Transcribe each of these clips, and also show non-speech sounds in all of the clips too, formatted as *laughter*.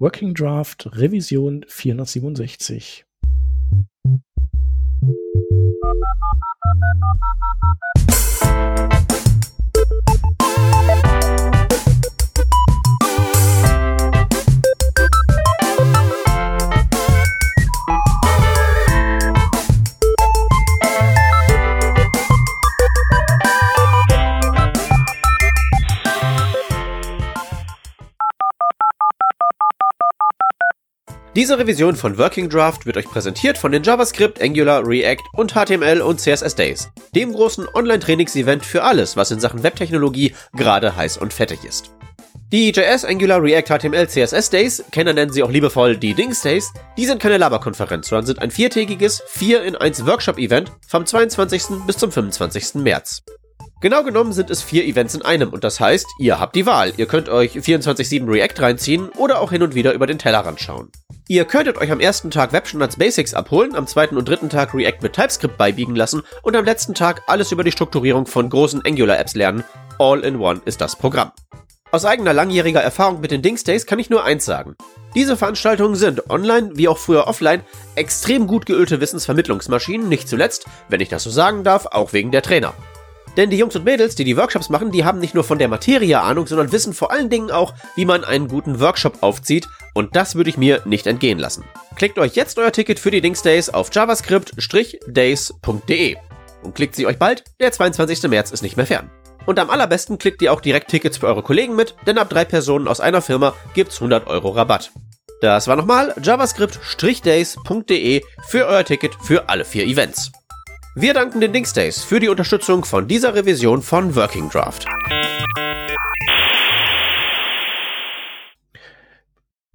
Working Draft Revision 467. Diese Revision von Working Draft wird euch präsentiert von den JavaScript, Angular, React und HTML und CSS Days, dem großen Online-Trainings-Event für alles, was in Sachen Webtechnologie gerade heiß und fettig ist. Die JS, Angular, React, HTML, CSS Days, Kenner nennen sie auch liebevoll die Dings Days, die sind keine Laberkonferenz, sondern sind ein viertägiges 4 in 1 Workshop-Event vom 22. bis zum 25. März. Genau genommen sind es vier Events in einem und das heißt, ihr habt die Wahl. Ihr könnt euch 24-7 React reinziehen oder auch hin und wieder über den Tellerrand schauen. Ihr könntet euch am ersten Tag Webstandards Basics abholen, am zweiten und dritten Tag React mit TypeScript beibiegen lassen und am letzten Tag alles über die Strukturierung von großen Angular-Apps lernen. All in one ist das Programm. Aus eigener langjähriger Erfahrung mit den Dings Days kann ich nur eins sagen. Diese Veranstaltungen sind online wie auch früher offline extrem gut geölte Wissensvermittlungsmaschinen, nicht zuletzt, wenn ich das so sagen darf, auch wegen der Trainer. Denn die Jungs und Mädels, die die Workshops machen, die haben nicht nur von der Materie Ahnung, sondern wissen vor allen Dingen auch, wie man einen guten Workshop aufzieht. Und das würde ich mir nicht entgehen lassen. Klickt euch jetzt euer Ticket für die Dings Days auf javascript-days.de. Und klickt sie euch bald, der 22. März ist nicht mehr fern. Und am allerbesten klickt ihr auch direkt Tickets für eure Kollegen mit, denn ab drei Personen aus einer Firma gibt's 100 Euro Rabatt. Das war nochmal javascript-days.de für euer Ticket für alle vier Events. Wir danken den Dingsdays für die Unterstützung von dieser Revision von Working Draft.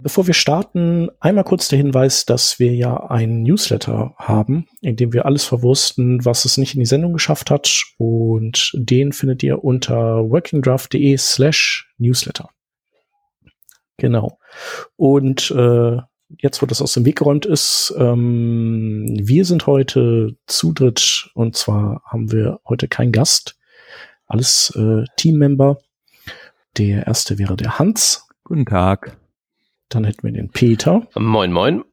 Bevor wir starten, einmal kurz der Hinweis, dass wir ja einen Newsletter haben, in dem wir alles verwursten, was es nicht in die Sendung geschafft hat. Und den findet ihr unter workingdraft.de slash Newsletter. Genau. Und äh, jetzt, wo das aus dem Weg geräumt ist, ähm, wir sind heute zu dritt und zwar haben wir heute keinen Gast. Alles äh, Teammember. Der erste wäre der Hans. Guten Tag. Dann hätten wir den Peter. Moin, moin.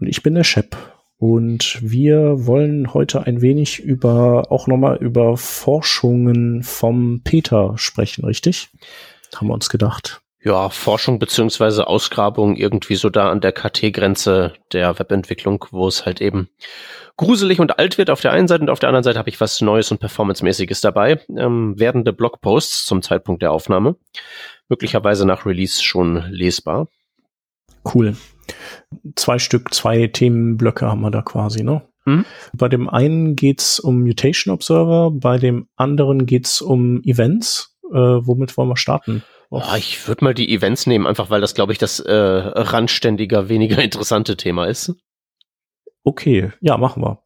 Und ich bin der Shep. Und wir wollen heute ein wenig über, auch nochmal über Forschungen vom Peter sprechen, richtig? Haben wir uns gedacht ja, Forschung beziehungsweise Ausgrabung irgendwie so da an der KT-Grenze der Webentwicklung, wo es halt eben gruselig und alt wird auf der einen Seite und auf der anderen Seite habe ich was Neues und Performance-mäßiges dabei. Ähm, werdende Blogposts zum Zeitpunkt der Aufnahme. Möglicherweise nach Release schon lesbar. Cool. Zwei Stück, zwei Themenblöcke haben wir da quasi, ne? Mhm. Bei dem einen geht's um Mutation Observer, bei dem anderen geht's um Events. Äh, womit wollen wir starten? Oh, ich würde mal die Events nehmen, einfach weil das, glaube ich, das äh, randständiger, weniger *laughs* interessante Thema ist. Okay, ja, machen wir.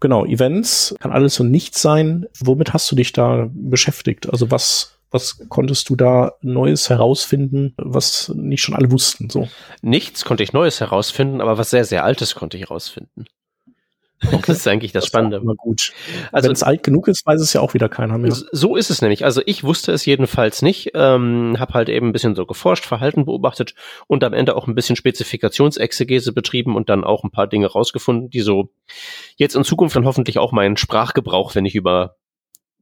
Genau, Events kann alles und nichts sein. Womit hast du dich da beschäftigt? Also was, was konntest du da Neues herausfinden, was nicht schon alle wussten? So. Nichts konnte ich Neues herausfinden, aber was sehr, sehr Altes konnte ich herausfinden. Okay. *laughs* Das ist eigentlich das, das Spannende. Immer gut. Also wenn es alt genug ist, weiß es ja auch wieder keiner mehr. So ist es nämlich. Also ich wusste es jedenfalls nicht. Ähm, habe halt eben ein bisschen so geforscht, Verhalten beobachtet und am Ende auch ein bisschen Spezifikationsexegese betrieben und dann auch ein paar Dinge rausgefunden, die so jetzt in Zukunft dann hoffentlich auch meinen Sprachgebrauch, wenn ich über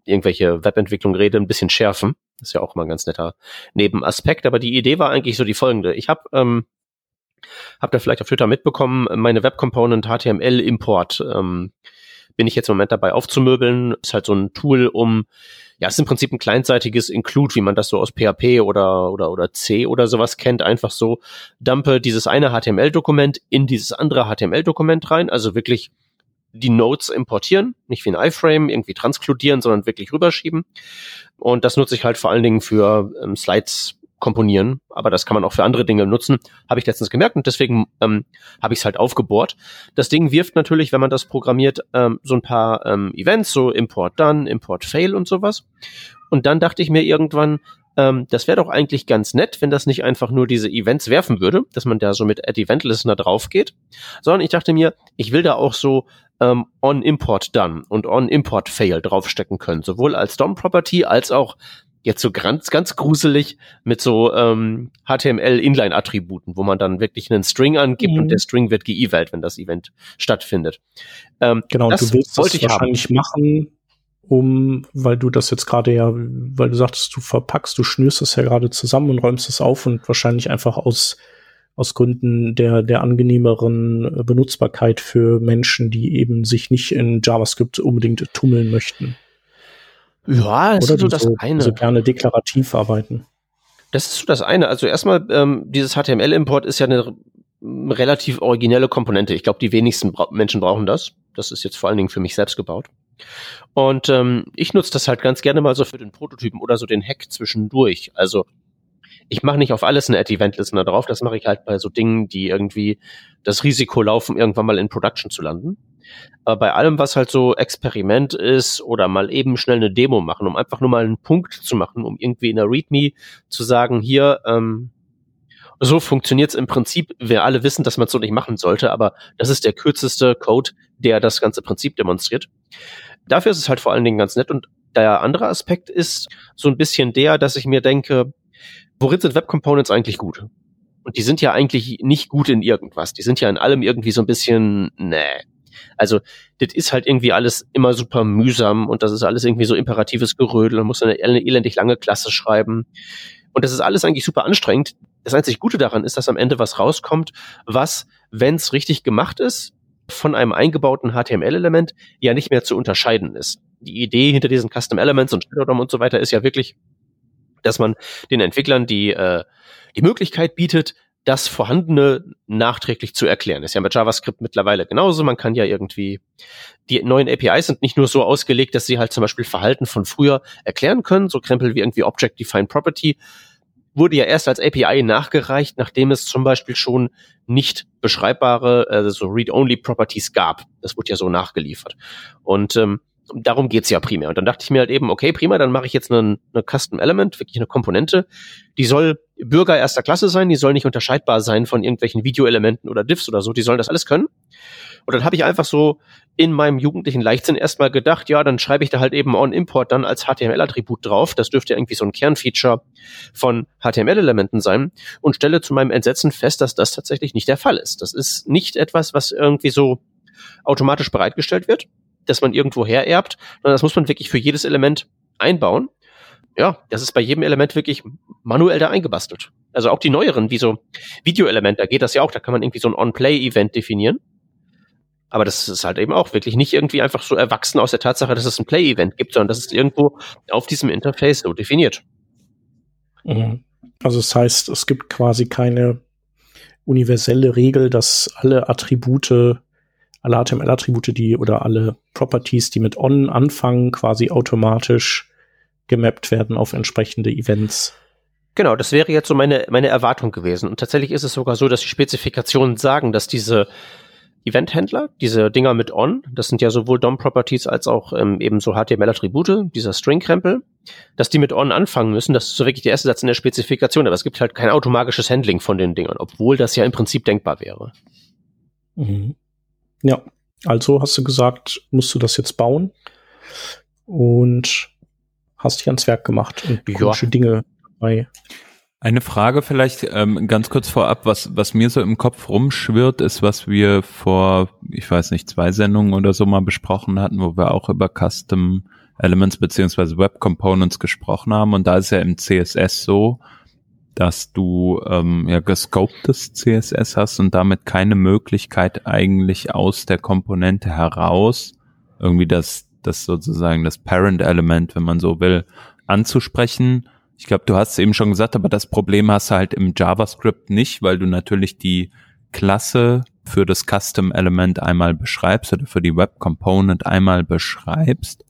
irgendwelche Webentwicklung rede, ein bisschen schärfen. Das ist ja auch mal ein ganz netter Nebenaspekt. Aber die Idee war eigentlich so die folgende. Ich habe ähm, Habt ihr vielleicht auf Twitter mitbekommen, meine Web Component HTML Import ähm, bin ich jetzt im Moment dabei aufzumöbeln. Ist halt so ein Tool, um, ja, ist im Prinzip ein kleinseitiges Include, wie man das so aus PHP oder, oder, oder C oder sowas kennt. Einfach so, dumpe dieses eine HTML-Dokument in dieses andere HTML-Dokument rein. Also wirklich die Nodes importieren, nicht wie ein iFrame irgendwie transkludieren, sondern wirklich rüberschieben. Und das nutze ich halt vor allen Dingen für ähm, Slides komponieren, aber das kann man auch für andere Dinge nutzen, habe ich letztens gemerkt und deswegen ähm, habe ich es halt aufgebohrt. Das Ding wirft natürlich, wenn man das programmiert, ähm, so ein paar ähm, Events, so Import Done, Import Fail und sowas. Und dann dachte ich mir irgendwann, ähm, das wäre doch eigentlich ganz nett, wenn das nicht einfach nur diese Events werfen würde, dass man da so mit Add Event Listener drauf geht, sondern ich dachte mir, ich will da auch so ähm, on Import Done und on Import Fail draufstecken können, sowohl als DOM Property als auch Jetzt so ganz, ganz gruselig mit so ähm, HTML-Inline-Attributen, wo man dann wirklich einen String angibt mhm. und der String wird geevalt, wenn das Event stattfindet. Ähm, genau, du willst das wahrscheinlich haben. machen, um, weil du das jetzt gerade ja, weil du sagtest, du verpackst, du schnürst es ja gerade zusammen und räumst es auf und wahrscheinlich einfach aus aus Gründen der, der angenehmeren Benutzbarkeit für Menschen, die eben sich nicht in JavaScript unbedingt tummeln möchten. Ja, das Oder ist so das so, eine. So gerne deklarativ arbeiten. Das ist so das eine. Also erstmal, ähm, dieses HTML-Import ist ja eine relativ originelle Komponente. Ich glaube, die wenigsten Menschen brauchen das. Das ist jetzt vor allen Dingen für mich selbst gebaut. Und ähm, ich nutze das halt ganz gerne mal so für den Prototypen oder so den Hack zwischendurch. Also ich mache nicht auf alles eine Ad-Event-Listener drauf, das mache ich halt bei so Dingen, die irgendwie das Risiko laufen, irgendwann mal in Production zu landen. Aber bei allem, was halt so Experiment ist oder mal eben schnell eine Demo machen, um einfach nur mal einen Punkt zu machen, um irgendwie in der README zu sagen, hier, ähm, so funktioniert's im Prinzip. Wir alle wissen, dass man so nicht machen sollte, aber das ist der kürzeste Code, der das ganze Prinzip demonstriert. Dafür ist es halt vor allen Dingen ganz nett. Und der andere Aspekt ist so ein bisschen der, dass ich mir denke, worin sind Web Components eigentlich gut? Und die sind ja eigentlich nicht gut in irgendwas. Die sind ja in allem irgendwie so ein bisschen, nee. Also, das ist halt irgendwie alles immer super mühsam und das ist alles irgendwie so imperatives Gerödel. Man muss eine, eine elendig lange Klasse schreiben. Und das ist alles eigentlich super anstrengend. Das einzig Gute daran ist, dass am Ende was rauskommt, was, wenn es richtig gemacht ist, von einem eingebauten HTML-Element ja nicht mehr zu unterscheiden ist. Die Idee hinter diesen Custom Elements und Shadow und so weiter ist ja wirklich, dass man den Entwicklern die, äh, die Möglichkeit bietet, das Vorhandene nachträglich zu erklären. Ist ja mit JavaScript mittlerweile genauso. Man kann ja irgendwie, die neuen APIs sind nicht nur so ausgelegt, dass sie halt zum Beispiel Verhalten von früher erklären können, so Krempel wie irgendwie Object Defined Property, wurde ja erst als API nachgereicht, nachdem es zum Beispiel schon nicht beschreibbare, also Read-Only Properties gab. Das wurde ja so nachgeliefert. Und ähm, darum geht's ja primär. Und dann dachte ich mir halt eben, okay, prima, dann mache ich jetzt eine, eine Custom Element, wirklich eine Komponente. Die soll Bürger erster Klasse sein, die soll nicht unterscheidbar sein von irgendwelchen Videoelementen oder Diffs oder so, die sollen das alles können. Und dann habe ich einfach so in meinem jugendlichen Leichtsinn erstmal gedacht, ja, dann schreibe ich da halt eben on-import dann als HTML-Attribut drauf. Das dürfte irgendwie so ein Kernfeature von HTML-Elementen sein und stelle zu meinem Entsetzen fest, dass das tatsächlich nicht der Fall ist. Das ist nicht etwas, was irgendwie so automatisch bereitgestellt wird das man irgendwo hererbt, sondern das muss man wirklich für jedes Element einbauen. Ja, das ist bei jedem Element wirklich manuell da eingebastelt. Also auch die neueren, wie so Videoelemente, da geht das ja auch, da kann man irgendwie so ein On-Play-Event definieren. Aber das ist halt eben auch wirklich nicht irgendwie einfach so erwachsen aus der Tatsache, dass es ein Play-Event gibt, sondern das ist irgendwo auf diesem Interface so definiert. Mhm. Also das heißt, es gibt quasi keine universelle Regel, dass alle Attribute alle HTML-Attribute, die oder alle Properties, die mit on anfangen, quasi automatisch gemappt werden auf entsprechende Events. Genau, das wäre jetzt so meine, meine Erwartung gewesen. Und tatsächlich ist es sogar so, dass die Spezifikationen sagen, dass diese Event-Händler, diese Dinger mit on, das sind ja sowohl DOM-Properties als auch ähm, eben so HTML-Attribute, dieser String-Krempel, dass die mit on anfangen müssen. Das ist so wirklich der erste Satz in der Spezifikation, aber es gibt halt kein automatisches Handling von den Dingern, obwohl das ja im Prinzip denkbar wäre. Mhm. Ja, also hast du gesagt, musst du das jetzt bauen und hast dich ans Werk gemacht und komische Dinge dabei. Eine Frage vielleicht ähm, ganz kurz vorab, was, was mir so im Kopf rumschwirrt, ist, was wir vor, ich weiß nicht, zwei Sendungen oder so mal besprochen hatten, wo wir auch über Custom Elements beziehungsweise Web Components gesprochen haben. Und da ist ja im CSS so, dass du ähm, ja gescoptes CSS hast und damit keine Möglichkeit eigentlich aus der Komponente heraus irgendwie das, das sozusagen das Parent-Element, wenn man so will, anzusprechen. Ich glaube, du hast es eben schon gesagt, aber das Problem hast du halt im JavaScript nicht, weil du natürlich die Klasse für das Custom-Element einmal beschreibst oder für die Web Component einmal beschreibst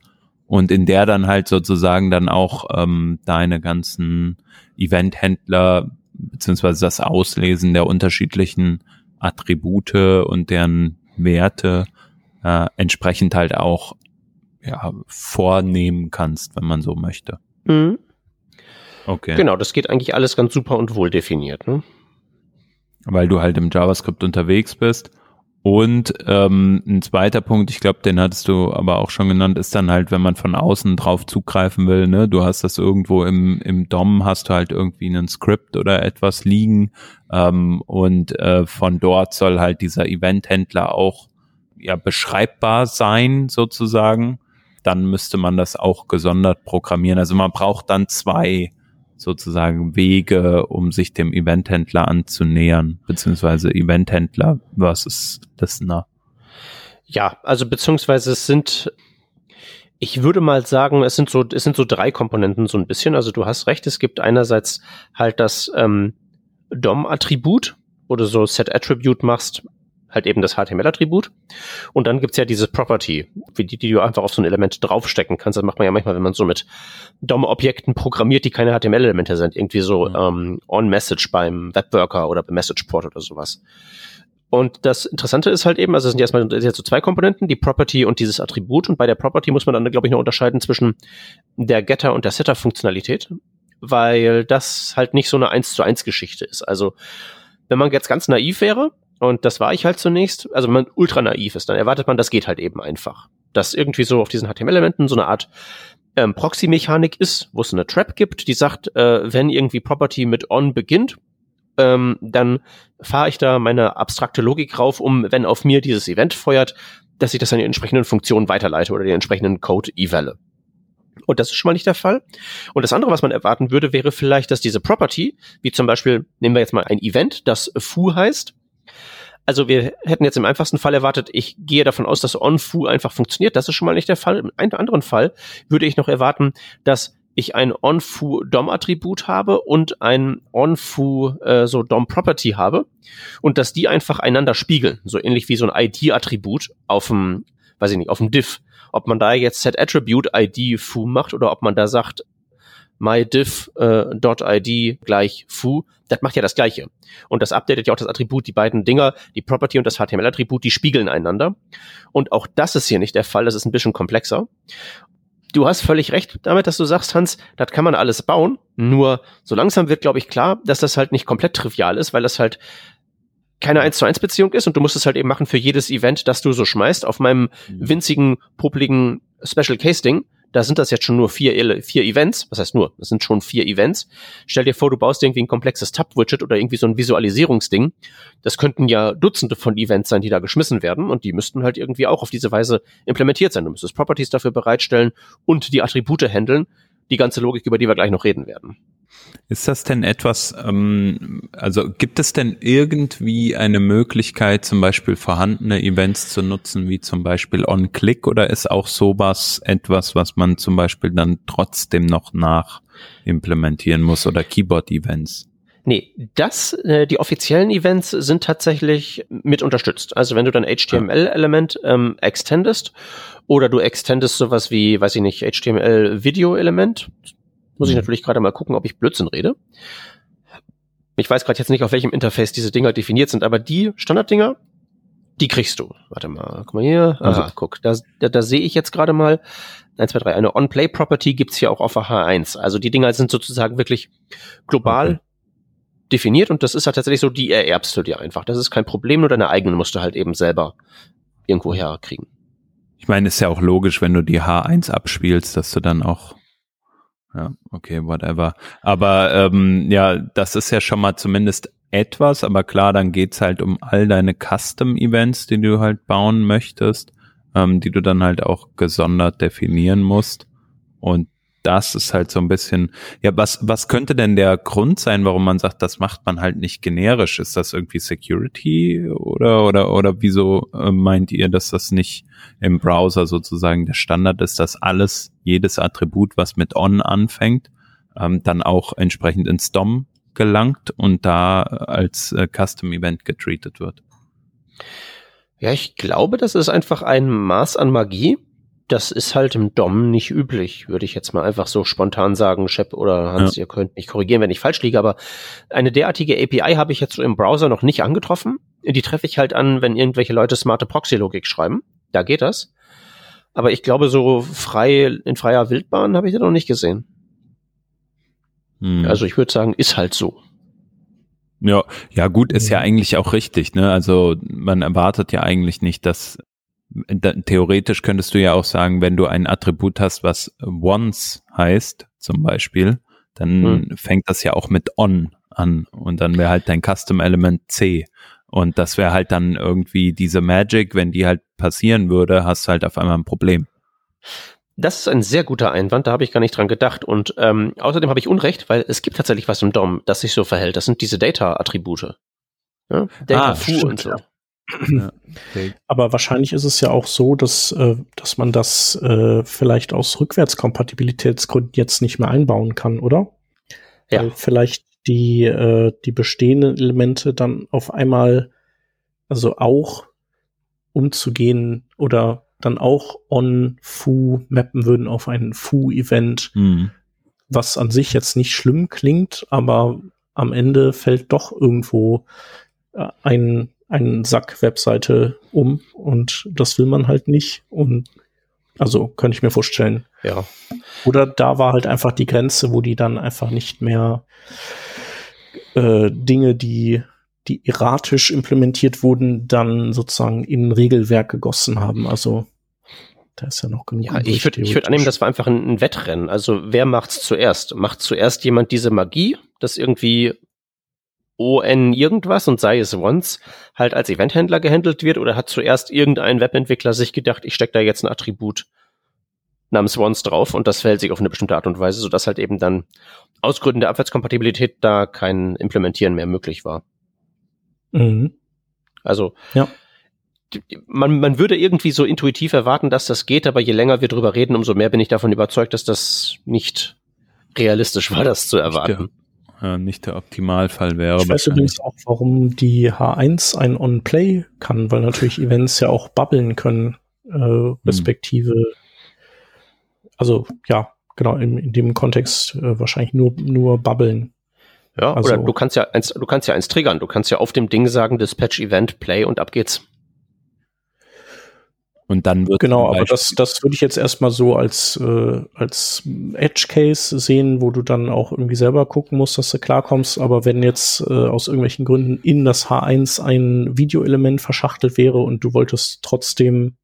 und in der dann halt sozusagen dann auch ähm, deine ganzen Eventhändler beziehungsweise das Auslesen der unterschiedlichen Attribute und deren Werte äh, entsprechend halt auch ja, vornehmen kannst, wenn man so möchte. Mhm. Okay. Genau, das geht eigentlich alles ganz super und wohl definiert. Ne? Weil du halt im JavaScript unterwegs bist Und ähm, ein zweiter Punkt, ich glaube, den hattest du aber auch schon genannt, ist dann halt, wenn man von außen drauf zugreifen will, ne, du hast das irgendwo im, im DOM, hast du halt irgendwie einen Skript oder etwas liegen ähm, und äh, von dort soll halt dieser Eventhändler auch ja beschreibbar sein, sozusagen. Dann müsste man das auch gesondert programmieren. Also man braucht dann zwei sozusagen Wege, um sich dem Eventhändler anzunähern, beziehungsweise Eventhändler versus Listener? Ja, also beziehungsweise es sind, ich würde mal sagen, es sind so, es sind so drei Komponenten so ein bisschen. Also du hast recht, es gibt einerseits halt das ähm, DOM-Attribut, wo du so Set-Attribute machst, halt eben das HTML-Attribut. Und dann gibt's ja diese Property, die, die du einfach auf so ein Element draufstecken kannst. Das macht man ja manchmal, wenn man so mit DOM-Objekten programmiert, die keine HTML-Elemente sind. Irgendwie so mhm. ähm, on-Message beim Webworker oder beim Messageport oder sowas. Und das Interessante ist halt eben, also es sind erstmal jetzt so zwei Komponenten, die Property und dieses Attribut. Und bei der Property muss man dann, glaube ich, noch unterscheiden zwischen der Getter und der Setter-Funktionalität, weil das halt nicht so eine 1 zu 1 Geschichte ist. Also wenn man jetzt ganz naiv wäre, und das war ich halt zunächst. Also wenn man ultra naiv ist, dann erwartet man, das geht halt eben einfach. Dass irgendwie so auf diesen HTML-Elementen so eine Art ähm, Proxy-Mechanik ist, wo es eine Trap gibt, die sagt, äh, wenn irgendwie Property mit on beginnt, ähm, dann fahre ich da meine abstrakte Logik rauf, um, wenn auf mir dieses Event feuert, dass ich das an die entsprechenden Funktionen weiterleite oder den entsprechenden Code evalle. Und das ist schon mal nicht der Fall. Und das andere, was man erwarten würde, wäre vielleicht, dass diese Property, wie zum Beispiel, nehmen wir jetzt mal ein Event, das foo heißt, also wir hätten jetzt im einfachsten Fall erwartet, ich gehe davon aus, dass OnFu einfach funktioniert. Das ist schon mal nicht der Fall. Im anderen Fall würde ich noch erwarten, dass ich ein OnFu DOM-Attribut habe und ein OnFu äh, so DOM-Property habe und dass die einfach einander spiegeln. So ähnlich wie so ein ID-Attribut auf dem, weiß ich nicht, auf dem Div. Ob man da jetzt Set Attribute ID foo macht oder ob man da sagt, mydiff.id äh, gleich foo, das macht ja das Gleiche. Und das updatet ja auch das Attribut, die beiden Dinger, die Property und das HTML-Attribut, die spiegeln einander. Und auch das ist hier nicht der Fall, das ist ein bisschen komplexer. Du hast völlig recht damit, dass du sagst, Hans, das kann man alles bauen. Nur so langsam wird, glaube ich, klar, dass das halt nicht komplett trivial ist, weil das halt keine 1 zu 1 Beziehung ist und du musst es halt eben machen für jedes Event, das du so schmeißt. Auf meinem mhm. winzigen, popeligen Special Case Ding da sind das jetzt schon nur vier, vier Events. Was heißt nur? Das sind schon vier Events. Stell dir vor, du baust irgendwie ein komplexes Tab-Widget oder irgendwie so ein Visualisierungsding. Das könnten ja Dutzende von Events sein, die da geschmissen werden und die müssten halt irgendwie auch auf diese Weise implementiert sein. Du müsstest Properties dafür bereitstellen und die Attribute handeln. Die ganze Logik, über die wir gleich noch reden werden. Ist das denn etwas, ähm, also gibt es denn irgendwie eine Möglichkeit, zum Beispiel vorhandene Events zu nutzen, wie zum Beispiel On-Click, oder ist auch sowas etwas, was man zum Beispiel dann trotzdem noch nach implementieren muss oder Keyboard-Events? Nee, das, äh, die offiziellen Events sind tatsächlich mit unterstützt. Also wenn du dann HTML-Element ähm, extendest oder du extendest sowas wie, weiß ich nicht, HTML-Video-Element, muss ich mhm. natürlich gerade mal gucken, ob ich Blödsinn rede. Ich weiß gerade jetzt nicht, auf welchem Interface diese Dinger definiert sind, aber die Standarddinger, die kriegst du. Warte mal, guck mal hier. Also. guck, da, da, da sehe ich jetzt gerade mal. 1, 2, 3. Eine On-Play-Property gibt's hier auch auf der H1. Also die Dinger sind sozusagen wirklich global okay. definiert und das ist halt tatsächlich so, die ererbst du dir einfach. Das ist kein Problem, nur deine eigenen musst du halt eben selber irgendwo herkriegen. Ich meine, ist ja auch logisch, wenn du die H1 abspielst, dass du dann auch ja, okay, whatever. Aber ähm, ja, das ist ja schon mal zumindest etwas, aber klar, dann geht's halt um all deine Custom-Events, die du halt bauen möchtest, ähm, die du dann halt auch gesondert definieren musst. Und das ist halt so ein bisschen, ja, was, was könnte denn der Grund sein, warum man sagt, das macht man halt nicht generisch? Ist das irgendwie Security oder, oder, oder wieso äh, meint ihr, dass das nicht im Browser sozusagen der Standard ist, dass alles, jedes Attribut, was mit on anfängt, ähm, dann auch entsprechend ins DOM gelangt und da als äh, Custom Event getreatet wird? Ja, ich glaube, das ist einfach ein Maß an Magie das ist halt im DOM nicht üblich, würde ich jetzt mal einfach so spontan sagen, Shep oder Hans, ja. ihr könnt mich korrigieren, wenn ich falsch liege, aber eine derartige API habe ich jetzt so im Browser noch nicht angetroffen. Die treffe ich halt an, wenn irgendwelche Leute smarte Proxy-Logik schreiben. Da geht das. Aber ich glaube, so frei, in freier Wildbahn habe ich das noch nicht gesehen. Hm. Also ich würde sagen, ist halt so. Ja, ja gut, ist ja eigentlich auch richtig, ne? Also man erwartet ja eigentlich nicht, dass da, theoretisch könntest du ja auch sagen, wenn du ein Attribut hast, was once heißt, zum Beispiel, dann hm. fängt das ja auch mit on an und dann wäre halt dein Custom Element C. Und das wäre halt dann irgendwie diese Magic, wenn die halt passieren würde, hast du halt auf einmal ein Problem. Das ist ein sehr guter Einwand, da habe ich gar nicht dran gedacht. Und ähm, außerdem habe ich Unrecht, weil es gibt tatsächlich was im DOM, das sich so verhält. Das sind diese Data-Attribute. Ja? Data ah, Foo und so. Ja. Okay. Aber wahrscheinlich ist es ja auch so, dass, äh, dass man das äh, vielleicht aus Rückwärtskompatibilitätsgründen jetzt nicht mehr einbauen kann, oder? Ja. Weil vielleicht die, äh, die bestehenden Elemente dann auf einmal, also auch umzugehen oder dann auch on Foo mappen würden auf ein Foo-Event, mhm. was an sich jetzt nicht schlimm klingt, aber am Ende fällt doch irgendwo äh, ein, ein Sack-Webseite um und das will man halt nicht und also könnte ich mir vorstellen. Ja. Oder da war halt einfach die Grenze, wo die dann einfach nicht mehr äh, Dinge, die die erratisch implementiert wurden, dann sozusagen in Regelwerk gegossen haben. Also da ist ja noch genug. Ja, ich würde ich würd annehmen, das war einfach ein, ein, Wettrennen. Also wer macht's zuerst? Macht zuerst jemand diese Magie, das irgendwie ON irgendwas und sei es once halt als Eventhändler gehandelt wird oder hat zuerst irgendein Webentwickler sich gedacht, ich stecke da jetzt ein Attribut namens once drauf und das verhält sich auf eine bestimmte Art und Weise, sodass halt eben dann aus Gründen der Abwärtskompatibilität da kein Implementieren mehr möglich war. Mhm. Also ja. man, man würde irgendwie so intuitiv erwarten, dass das geht, aber je länger wir drüber reden, umso mehr bin ich davon überzeugt, dass das nicht realistisch war, das zu erwarten. Ja, nicht der Optimalfall wäre. Ich weiß übrigens auch, warum die H1 ein On-Play kann, weil natürlich Events ja auch bubbeln können, äh, hm. respektive. Hm. Also ja, genau, in, in dem Kontext äh, wahrscheinlich nur, nur bubbeln. Ja, also, oder du kannst ja eins, du kannst ja eins triggern. Du kannst ja auf dem Ding sagen, Dispatch Event, Play und ab geht's. Und dann wird genau, aber das, das würde ich jetzt erstmal so als äh, als Edge Case sehen, wo du dann auch irgendwie selber gucken musst, dass du klarkommst. Aber wenn jetzt äh, aus irgendwelchen Gründen in das H1 ein Videoelement verschachtelt wäre und du wolltest trotzdem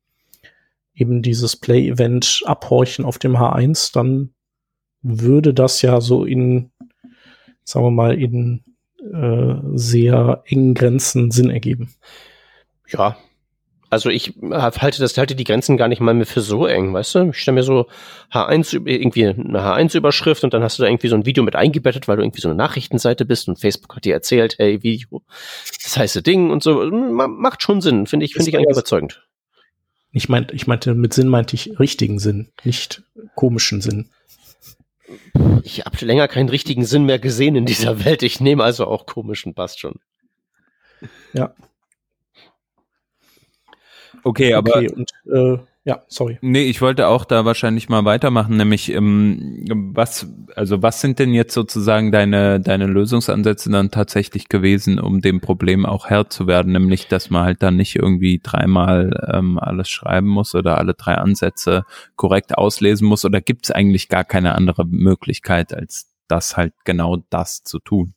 eben dieses Play-Event abhorchen auf dem H1, dann würde das ja so in, sagen wir mal, in äh, sehr engen Grenzen Sinn ergeben. Ja, also ich halte das, halte die Grenzen gar nicht mal mehr für so eng, weißt du? Ich stelle mir so H1, irgendwie eine H1-Überschrift und dann hast du da irgendwie so ein Video mit eingebettet, weil du irgendwie so eine Nachrichtenseite bist und Facebook hat dir erzählt, hey, Video, das heiße Ding und so. Macht schon Sinn, finde ich, finde ich eigentlich überzeugend. Ich meinte, ich meinte, mit Sinn meinte ich richtigen Sinn, nicht komischen Sinn. Ich habe länger keinen richtigen Sinn mehr gesehen in dieser Welt. Ich nehme also auch komischen, passt schon. Ja. Okay, aber okay, und, äh, ja, sorry. Nee, ich wollte auch da wahrscheinlich mal weitermachen, nämlich ähm, was, also was sind denn jetzt sozusagen deine, deine Lösungsansätze dann tatsächlich gewesen, um dem Problem auch Herr zu werden, nämlich dass man halt dann nicht irgendwie dreimal ähm, alles schreiben muss oder alle drei Ansätze korrekt auslesen muss oder gibt es eigentlich gar keine andere Möglichkeit, als das halt genau das zu tun?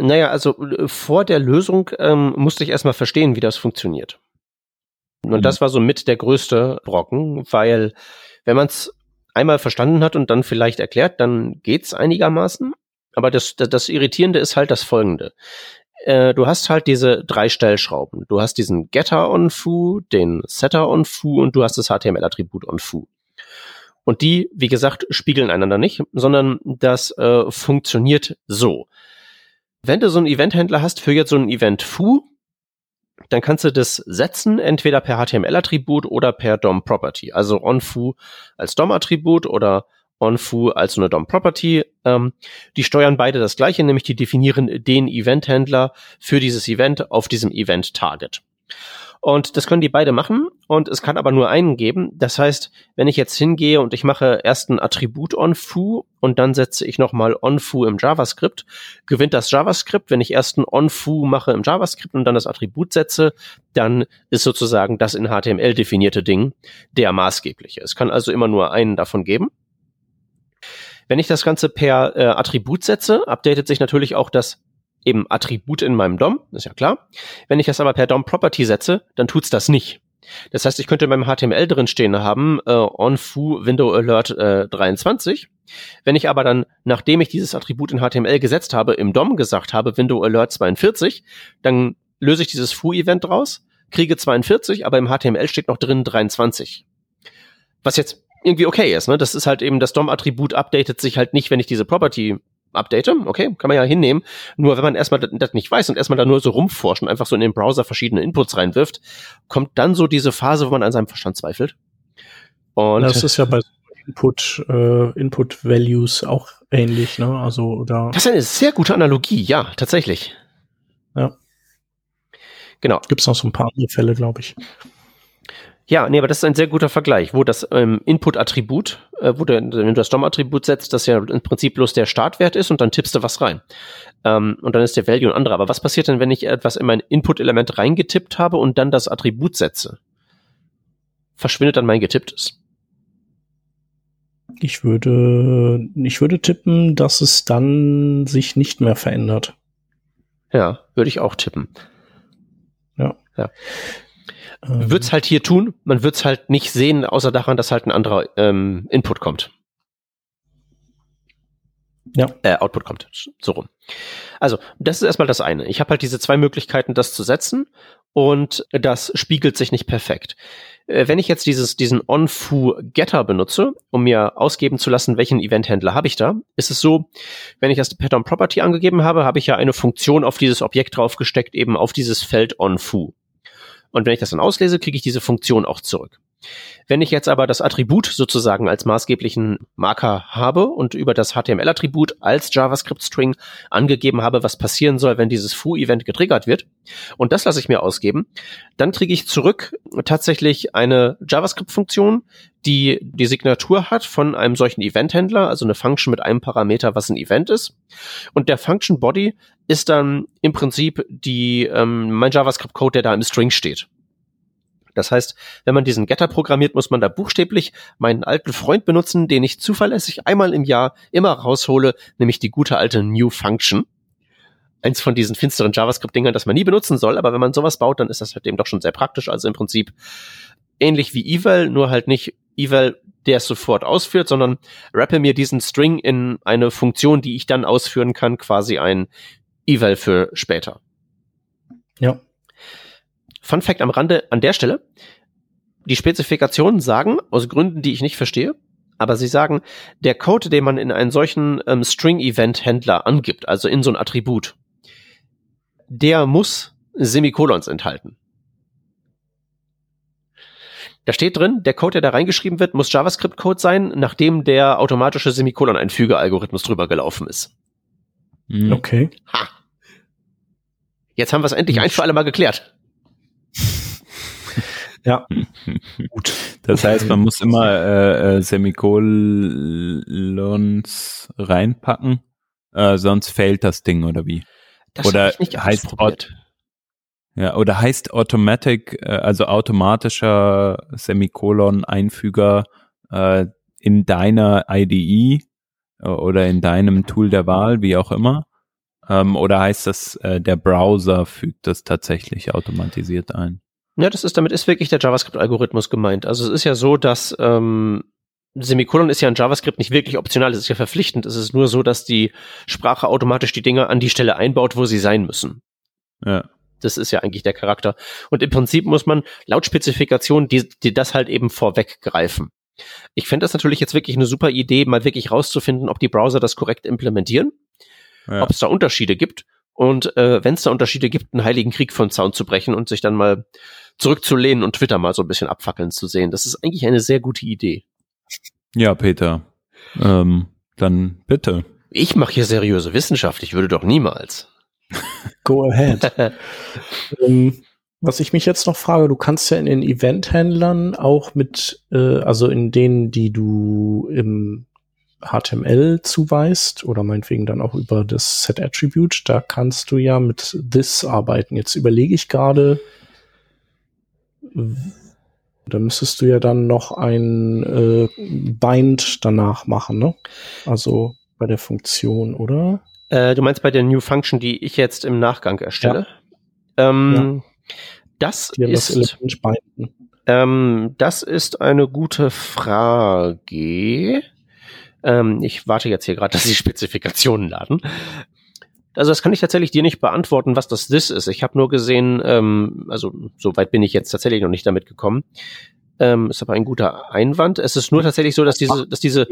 Naja, also äh, vor der Lösung ähm, musste ich erstmal verstehen, wie das funktioniert. Und mhm. das war so mit der größte Brocken, weil wenn man es einmal verstanden hat und dann vielleicht erklärt, dann geht's einigermaßen. Aber das, das, das Irritierende ist halt das Folgende. Äh, du hast halt diese drei Stellschrauben. Du hast diesen Getter on Foo, den Setter on Foo und du hast das HTML-Attribut on Foo. Und die, wie gesagt, spiegeln einander nicht, sondern das äh, funktioniert so. Wenn du so einen Eventhändler hast für jetzt so ein Event Foo, dann kannst du das setzen, entweder per HTML-Attribut oder per DOM-Property. Also onFoo als DOM-Attribut oder onFoo als so eine DOM-Property. Ähm, die steuern beide das gleiche, nämlich die definieren den Event-Händler für dieses Event auf diesem Event-Target. Und das können die beide machen und es kann aber nur einen geben. Das heißt, wenn ich jetzt hingehe und ich mache erst ein Attribut on foo und dann setze ich nochmal on foo im JavaScript, gewinnt das JavaScript. Wenn ich erst ein on foo mache im JavaScript und dann das Attribut setze, dann ist sozusagen das in HTML definierte Ding der maßgebliche. Es kann also immer nur einen davon geben. Wenn ich das Ganze per äh, Attribut setze, updatet sich natürlich auch das eben Attribut in meinem DOM, ist ja klar. Wenn ich das aber per DOM Property setze, dann tut's das nicht. Das heißt, ich könnte in meinem HTML drin stehen haben, äh, on foo window alert äh, 23. Wenn ich aber dann, nachdem ich dieses Attribut in HTML gesetzt habe, im DOM gesagt habe, window alert 42, dann löse ich dieses foo-Event raus, kriege 42, aber im HTML steht noch drin 23. Was jetzt irgendwie okay ist, ne? Das ist halt eben, das DOM-Attribut updatet sich halt nicht, wenn ich diese Property update. Okay, kann man ja hinnehmen. Nur wenn man erstmal das nicht weiß und erstmal da nur so rumforscht und einfach so in den Browser verschiedene Inputs reinwirft, kommt dann so diese Phase, wo man an seinem Verstand zweifelt. Und das ist ja bei Input, äh, Input Values auch ähnlich, ne? Also da. Das ist eine sehr gute Analogie, ja, tatsächlich. Ja. Genau. Gibt es noch so ein paar andere Fälle, glaube ich. Ja, nee, aber das ist ein sehr guter Vergleich, wo das ähm, Input-Attribut, äh, wo du, wenn du das DOM-Attribut setzt, das ja im Prinzip bloß der Startwert ist und dann tippst du was rein. Ähm, und dann ist der Value ein anderer. Aber was passiert denn, wenn ich etwas in mein Input-Element reingetippt habe und dann das Attribut setze? Verschwindet dann mein getipptes? Ich würde, ich würde tippen, dass es dann sich nicht mehr verändert. Ja, würde ich auch tippen. Ja. Ja. Ähm. Wird's halt hier tun, man wird's halt nicht sehen, außer daran, dass halt ein anderer ähm, Input kommt. Ja. Äh, Output kommt, so rum. Also, das ist erstmal das eine. Ich habe halt diese zwei Möglichkeiten, das zu setzen und das spiegelt sich nicht perfekt. Äh, wenn ich jetzt dieses, diesen onFoo-Getter benutze, um mir ausgeben zu lassen, welchen Eventhändler habe ich da, ist es so, wenn ich das Pattern Property angegeben habe, habe ich ja eine Funktion auf dieses Objekt draufgesteckt, eben auf dieses Feld onFoo. Und wenn ich das dann auslese, kriege ich diese Funktion auch zurück. Wenn ich jetzt aber das Attribut sozusagen als maßgeblichen Marker habe und über das HTML-Attribut als JavaScript-String angegeben habe, was passieren soll, wenn dieses Foo-Event getriggert wird, und das lasse ich mir ausgeben, dann kriege ich zurück tatsächlich eine JavaScript-Funktion, die die Signatur hat von einem solchen Event-Händler, also eine Function mit einem Parameter, was ein Event ist. Und der Function Body ist dann im Prinzip die ähm, mein JavaScript-Code, der da im String steht. Das heißt, wenn man diesen Getter programmiert, muss man da buchstäblich meinen alten Freund benutzen, den ich zuverlässig einmal im Jahr immer raushole, nämlich die gute alte New Function. Eins von diesen finsteren JavaScript-Dingern, das man nie benutzen soll, aber wenn man sowas baut, dann ist das halt eben doch schon sehr praktisch. Also im Prinzip ähnlich wie eval, nur halt nicht eval, der es sofort ausführt, sondern rappe mir diesen String in eine Funktion, die ich dann ausführen kann, quasi ein eval für später. Ja. Fun Fact am Rande an der Stelle. Die Spezifikationen sagen, aus Gründen, die ich nicht verstehe, aber sie sagen, der Code, den man in einen solchen ähm, String-Event-Händler angibt, also in so ein Attribut, der muss Semikolons enthalten. Da steht drin, der Code, der da reingeschrieben wird, muss JavaScript-Code sein, nachdem der automatische Semikolon-Einfüge-Algorithmus drüber gelaufen ist. Hm. Okay. Ha. Jetzt haben wir es endlich ein für alle Mal geklärt. Ja. *laughs* Gut. Das heißt, man muss immer äh, äh, Semikolons reinpacken, äh, sonst fällt das Ding oder wie? Das oder heißt ja, oder heißt Automatic, äh, also automatischer Semikolon-Einfüger äh, in deiner IDE äh, oder in deinem Tool der Wahl, wie auch immer? Ähm, oder heißt das, äh, der Browser fügt das tatsächlich automatisiert ein? Ja, das ist, damit ist wirklich der JavaScript-Algorithmus gemeint. Also es ist ja so, dass ähm, Semikolon ist ja in JavaScript nicht wirklich optional, es ist ja verpflichtend. Es ist nur so, dass die Sprache automatisch die Dinge an die Stelle einbaut, wo sie sein müssen. Ja. Das ist ja eigentlich der Charakter. Und im Prinzip muss man laut Spezifikation die, die das halt eben vorweggreifen. Ich fände das natürlich jetzt wirklich eine super Idee, mal wirklich rauszufinden, ob die Browser das korrekt implementieren, ja. ob es da Unterschiede gibt und äh, wenn es da Unterschiede gibt, einen heiligen Krieg von Zaun zu brechen und sich dann mal zurückzulehnen und Twitter mal so ein bisschen abfackeln zu sehen. Das ist eigentlich eine sehr gute Idee. Ja, Peter. Ähm, dann bitte. Ich mache hier seriöse Wissenschaft. Ich würde doch niemals. *laughs* Go ahead. *laughs* ähm, was ich mich jetzt noch frage, du kannst ja in den Event-Händlern auch mit, äh, also in denen, die du im HTML zuweist oder meinetwegen dann auch über das Set Attribute, da kannst du ja mit this arbeiten. Jetzt überlege ich gerade, da müsstest du ja dann noch ein äh, Bind danach machen, ne? Also bei der Funktion, oder? Äh, du meinst bei der New Function, die ich jetzt im Nachgang erstelle? Ja. Ähm, ja. Das ist das, ähm, das ist eine gute Frage. Ähm, ich warte jetzt hier gerade, *laughs* dass die Spezifikationen laden. Also das kann ich tatsächlich dir nicht beantworten, was das This ist. Ich habe nur gesehen, ähm, also so weit bin ich jetzt tatsächlich noch nicht damit gekommen. Ähm, ist aber ein guter Einwand. Es ist nur tatsächlich so, dass diese, dass diese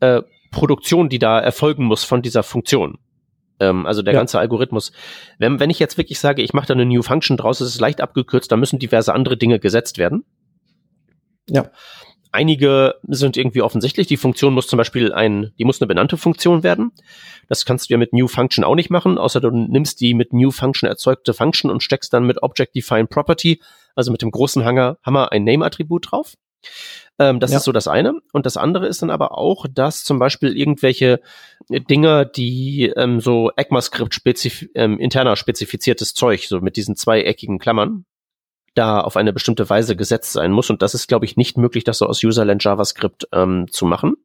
äh, Produktion, die da erfolgen muss von dieser Funktion, ähm, also der ja. ganze Algorithmus, wenn, wenn ich jetzt wirklich sage, ich mache da eine New Function draus, ist es leicht abgekürzt, da müssen diverse andere Dinge gesetzt werden. Ja. Einige sind irgendwie offensichtlich. Die Funktion muss zum Beispiel ein, die muss eine benannte Funktion werden. Das kannst du ja mit New Function auch nicht machen, außer du nimmst die mit New Function erzeugte Function und steckst dann mit Object Define Property, also mit dem großen Hammer, Hammer ein Name-Attribut drauf. Ähm, das ja. ist so das eine. Und das andere ist dann aber auch, dass zum Beispiel irgendwelche Dinge, die ähm, so ECMAScript spezif ähm, interner spezifiziertes Zeug, so mit diesen zweieckigen Klammern, da auf eine bestimmte Weise gesetzt sein muss. Und das ist, glaube ich, nicht möglich, das so aus Userland JavaScript ähm, zu machen.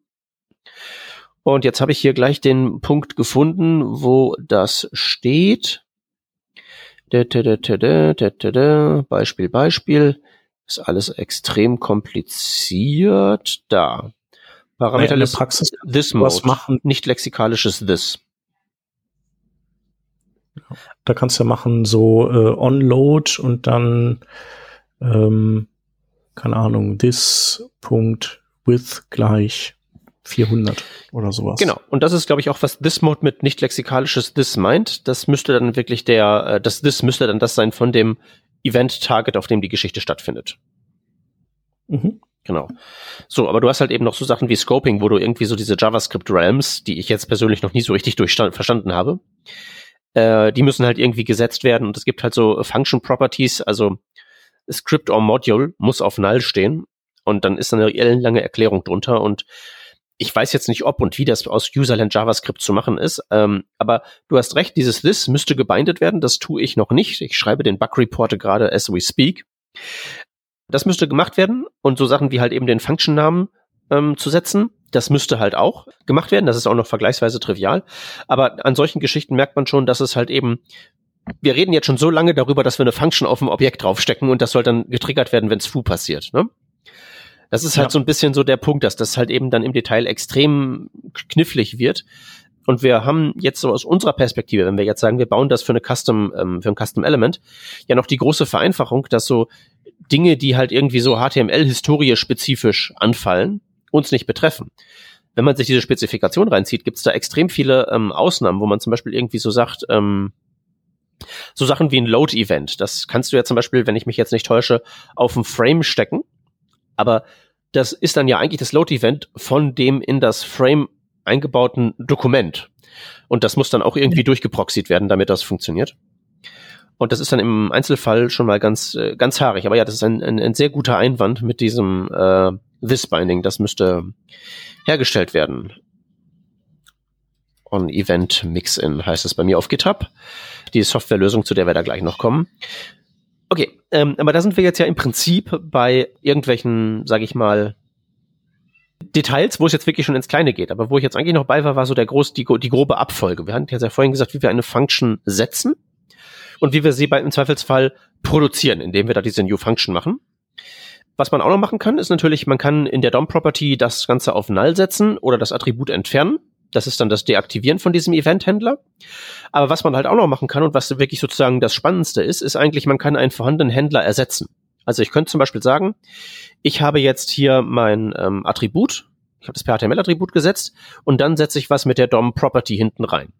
Und jetzt habe ich hier gleich den Punkt gefunden, wo das steht. Beispiel, Beispiel. Ist alles extrem kompliziert. Da. Parameter in Praxis this mode, was machen. nicht lexikalisches this. Da kannst du ja machen so äh, onload und dann ähm, keine Ahnung this Punkt with gleich 400 oder sowas. Genau. Und das ist, glaube ich, auch was this Mode mit nicht lexikalisches this meint. Das müsste dann wirklich der, äh, das this müsste dann das sein von dem Event Target, auf dem die Geschichte stattfindet. Mhm. Genau. So, aber du hast halt eben noch so Sachen wie Scoping, wo du irgendwie so diese JavaScript Realms, die ich jetzt persönlich noch nie so richtig verstanden habe, äh, die müssen halt irgendwie gesetzt werden und es gibt halt so Function Properties, also Script or Module muss auf Null stehen und dann ist eine ellenlange Erklärung drunter und ich weiß jetzt nicht, ob und wie das aus Userland JavaScript zu machen ist, ähm, aber du hast recht, dieses This müsste gebindet werden, das tue ich noch nicht. Ich schreibe den Bug Report gerade as we speak. Das müsste gemacht werden und so Sachen wie halt eben den Function-Namen ähm, zu setzen, das müsste halt auch gemacht werden. Das ist auch noch vergleichsweise trivial. Aber an solchen Geschichten merkt man schon, dass es halt eben wir reden jetzt schon so lange darüber, dass wir eine Function auf dem Objekt draufstecken und das soll dann getriggert werden, wenn es foo passiert. Ne? Das ist halt ja. so ein bisschen so der Punkt, dass das halt eben dann im Detail extrem knifflig wird. Und wir haben jetzt so aus unserer Perspektive, wenn wir jetzt sagen, wir bauen das für eine Custom, ähm, für ein Custom Element, ja noch die große Vereinfachung, dass so Dinge, die halt irgendwie so HTML-Historie spezifisch anfallen, uns nicht betreffen. Wenn man sich diese Spezifikation reinzieht, gibt es da extrem viele ähm, Ausnahmen, wo man zum Beispiel irgendwie so sagt, ähm, so Sachen wie ein Load-Event. Das kannst du ja zum Beispiel, wenn ich mich jetzt nicht täusche, auf ein Frame stecken aber das ist dann ja eigentlich das Load-Event von dem in das Frame eingebauten Dokument. Und das muss dann auch irgendwie durchgeproxied werden, damit das funktioniert. Und das ist dann im Einzelfall schon mal ganz, äh, ganz haarig. Aber ja, das ist ein, ein, ein sehr guter Einwand mit diesem äh, This-Binding. Das müsste hergestellt werden. On Event Mix-In heißt es bei mir auf GitHub. Die Softwarelösung, zu der wir da gleich noch kommen. Okay, ähm, aber da sind wir jetzt ja im Prinzip bei irgendwelchen, sage ich mal, Details, wo es jetzt wirklich schon ins Kleine geht. Aber wo ich jetzt eigentlich noch bei war, war so der groß, die, die grobe Abfolge. Wir hatten ja vorhin gesagt, wie wir eine Function setzen und wie wir sie bei, im Zweifelsfall produzieren, indem wir da diese New Function machen. Was man auch noch machen kann, ist natürlich, man kann in der DOM-Property das Ganze auf Null setzen oder das Attribut entfernen. Das ist dann das Deaktivieren von diesem Event-Händler. Aber was man halt auch noch machen kann und was wirklich sozusagen das Spannendste ist, ist eigentlich, man kann einen vorhandenen Händler ersetzen. Also ich könnte zum Beispiel sagen, ich habe jetzt hier mein ähm, Attribut, ich habe das per HTML-Attribut gesetzt und dann setze ich was mit der DOM-Property hinten rein.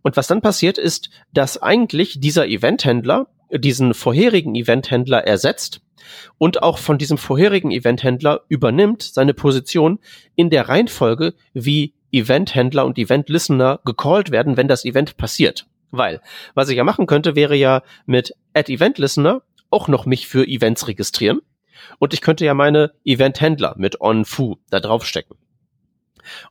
Und was dann passiert ist, dass eigentlich dieser Event-Händler diesen vorherigen Event-Händler ersetzt und auch von diesem vorherigen Event-Händler übernimmt seine Position in der Reihenfolge, wie Event-Händler und Event-Listener gecallt werden, wenn das Event passiert. Weil, was ich ja machen könnte, wäre ja mit Add Event Listener auch noch mich für Events registrieren. Und ich könnte ja meine Event-Händler mit OnFu da draufstecken.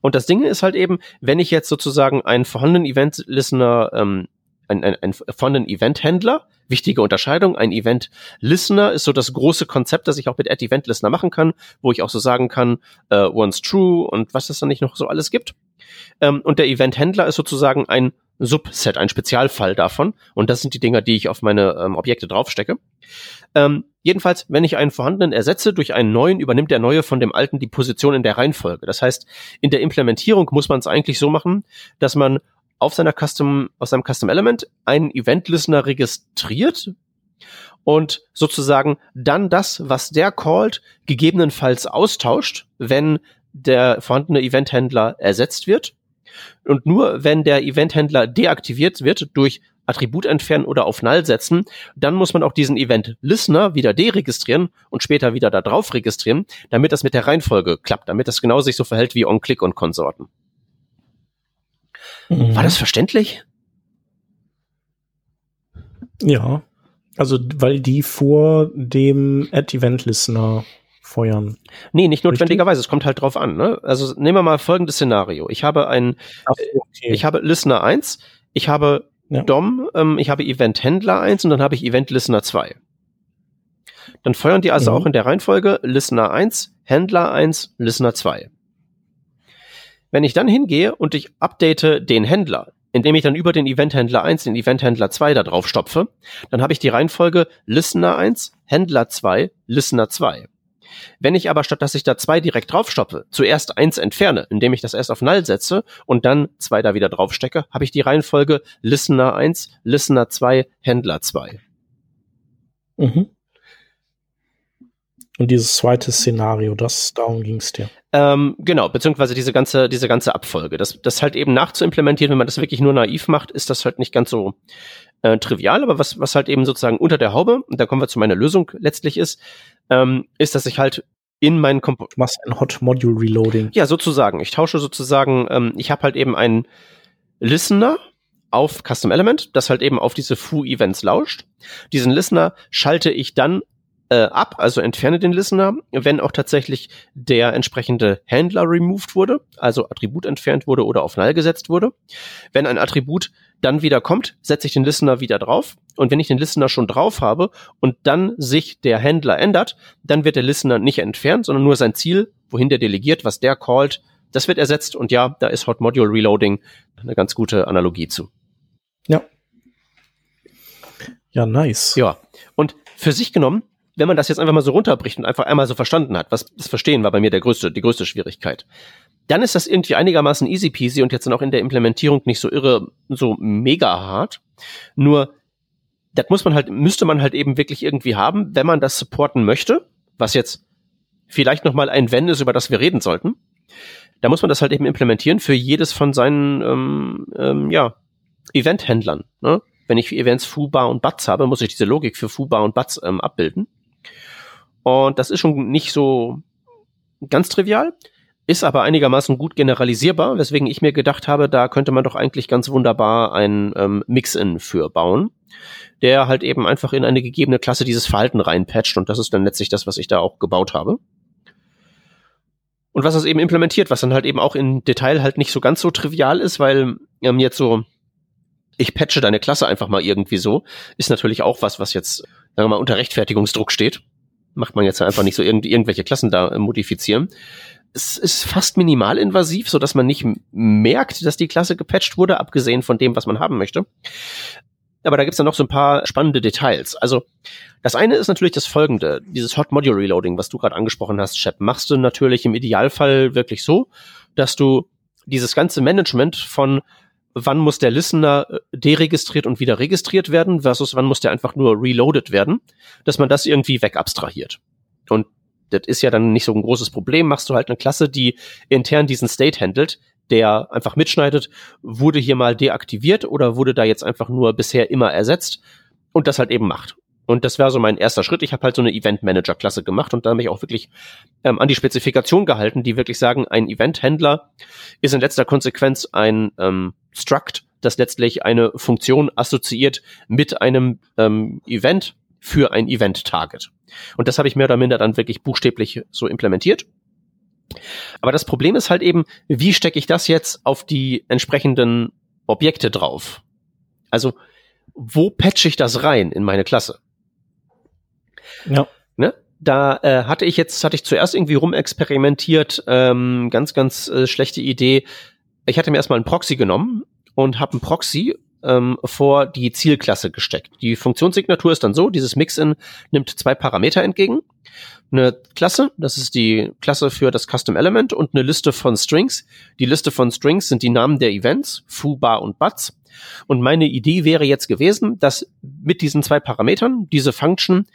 Und das Ding ist halt eben, wenn ich jetzt sozusagen einen vorhandenen Event-Listener, ähm, einen, einen, einen vorhandenen Event-Händler wichtige Unterscheidung. Ein Event Listener ist so das große Konzept, das ich auch mit Add Event Listener machen kann, wo ich auch so sagen kann, uh, once true und was es dann nicht noch so alles gibt. Ähm, und der Event Händler ist sozusagen ein Subset, ein Spezialfall davon. Und das sind die Dinger, die ich auf meine ähm, Objekte draufstecke. Ähm, jedenfalls, wenn ich einen vorhandenen ersetze durch einen neuen, übernimmt der neue von dem alten die Position in der Reihenfolge. Das heißt, in der Implementierung muss man es eigentlich so machen, dass man auf seiner Custom, aus seinem Custom Element einen Event Listener registriert und sozusagen dann das, was der callt, gegebenenfalls austauscht, wenn der vorhandene Eventhändler ersetzt wird. Und nur wenn der Eventhändler deaktiviert wird durch Attribut entfernen oder auf Null setzen, dann muss man auch diesen Event Listener wieder deregistrieren und später wieder da drauf registrieren, damit das mit der Reihenfolge klappt, damit das genau sich so verhält wie OnClick und Konsorten. Mhm. War das verständlich? Ja. Also, weil die vor dem Add-Event-Listener feuern. Nee, nicht notwendigerweise. Es kommt halt drauf an. Ne? Also nehmen wir mal folgendes Szenario. Ich habe ein, okay. ich habe Listener 1, ich habe ja. DOM, ähm, ich habe Event Händler 1 und dann habe ich Event Listener 2. Dann feuern die also mhm. auch in der Reihenfolge Listener 1, Händler 1, Listener 2. Wenn ich dann hingehe und ich update den Händler, indem ich dann über den Eventhändler 1 den Eventhändler 2 da drauf stopfe, dann habe ich die Reihenfolge Listener 1, Händler 2, Listener 2. Wenn ich aber statt dass ich da zwei direkt draufstoppe, zuerst eins entferne, indem ich das erst auf Null setze und dann zwei da wieder draufstecke, habe ich die Reihenfolge Listener 1, Listener 2, Händler 2. Mhm. Und dieses zweite Szenario, das darum ging es dir. Ähm, genau, beziehungsweise diese ganze, diese ganze Abfolge. Das, das halt eben nachzuimplementieren, wenn man das wirklich nur naiv macht, ist das halt nicht ganz so äh, trivial, aber was, was halt eben sozusagen unter der Haube, und da kommen wir zu meiner Lösung letztlich ist, ähm, ist, dass ich halt in meinen Komp Du machst ein Hot Module Reloading. Ja, sozusagen. Ich tausche sozusagen, ähm, ich habe halt eben einen Listener auf Custom Element, das halt eben auf diese Foo-Events lauscht. Diesen Listener schalte ich dann äh, ab, also entferne den Listener, wenn auch tatsächlich der entsprechende Händler removed wurde, also Attribut entfernt wurde oder auf Null gesetzt wurde. Wenn ein Attribut dann wieder kommt, setze ich den Listener wieder drauf. Und wenn ich den Listener schon drauf habe und dann sich der Händler ändert, dann wird der Listener nicht entfernt, sondern nur sein Ziel, wohin der delegiert, was der callt, das wird ersetzt. Und ja, da ist Hot Module Reloading eine ganz gute Analogie zu. Ja. Ja, nice. Ja. Und für sich genommen wenn man das jetzt einfach mal so runterbricht und einfach einmal so verstanden hat, was das Verstehen war bei mir der größte, die größte Schwierigkeit, dann ist das irgendwie einigermaßen easy peasy und jetzt dann auch in der Implementierung nicht so irre, so mega hart. Nur, das muss man halt, müsste man halt eben wirklich irgendwie haben, wenn man das supporten möchte, was jetzt vielleicht nochmal ein Wenn ist, über das wir reden sollten. Da muss man das halt eben implementieren für jedes von seinen, ähm, ähm, ja, Event-Händlern. Ne? Wenn ich Events Foo, und Bats habe, muss ich diese Logik für Foo, und Bats ähm, abbilden. Und das ist schon nicht so ganz trivial, ist aber einigermaßen gut generalisierbar, weswegen ich mir gedacht habe, da könnte man doch eigentlich ganz wunderbar ein ähm, Mix-In für bauen, der halt eben einfach in eine gegebene Klasse dieses Verhalten reinpatcht und das ist dann letztlich das, was ich da auch gebaut habe. Und was das eben implementiert, was dann halt eben auch in Detail halt nicht so ganz so trivial ist, weil ähm, jetzt so, ich patche deine Klasse einfach mal irgendwie so, ist natürlich auch was, was jetzt, sagen wir mal, unter Rechtfertigungsdruck steht macht man jetzt einfach nicht so irgend, irgendwelche Klassen da äh, modifizieren. Es ist fast minimalinvasiv, so dass man nicht merkt, dass die Klasse gepatcht wurde, abgesehen von dem, was man haben möchte. Aber da gibt's dann noch so ein paar spannende Details. Also das eine ist natürlich das folgende, dieses Hot Module Reloading, was du gerade angesprochen hast, Chap, machst du natürlich im Idealfall wirklich so, dass du dieses ganze Management von wann muss der Listener äh, deregistriert und wieder registriert werden versus wann muss der einfach nur reloaded werden, dass man das irgendwie wegabstrahiert. Und das ist ja dann nicht so ein großes Problem. Machst du halt eine Klasse, die intern diesen State handelt, der einfach mitschneidet, wurde hier mal deaktiviert oder wurde da jetzt einfach nur bisher immer ersetzt und das halt eben macht. Und das wäre so mein erster Schritt. Ich habe halt so eine Event Manager Klasse gemacht und da mich auch wirklich ähm, an die Spezifikation gehalten, die wirklich sagen, ein Event Händler ist in letzter Konsequenz ein ähm, Struct, das letztlich eine Funktion assoziiert mit einem ähm, Event für ein Event Target. Und das habe ich mehr oder minder dann wirklich buchstäblich so implementiert. Aber das Problem ist halt eben, wie stecke ich das jetzt auf die entsprechenden Objekte drauf? Also, wo patche ich das rein in meine Klasse? Ja. Ne? Da äh, hatte ich jetzt, hatte ich zuerst irgendwie rumexperimentiert, ähm, ganz, ganz äh, schlechte Idee. Ich hatte mir erstmal einen Proxy genommen und habe einen Proxy ähm, vor die Zielklasse gesteckt. Die Funktionssignatur ist dann so, dieses Mixin nimmt zwei Parameter entgegen. Eine Klasse, das ist die Klasse für das Custom Element und eine Liste von Strings. Die Liste von Strings sind die Namen der Events, foo, bar und buts. Und meine Idee wäre jetzt gewesen, dass mit diesen zwei Parametern diese Function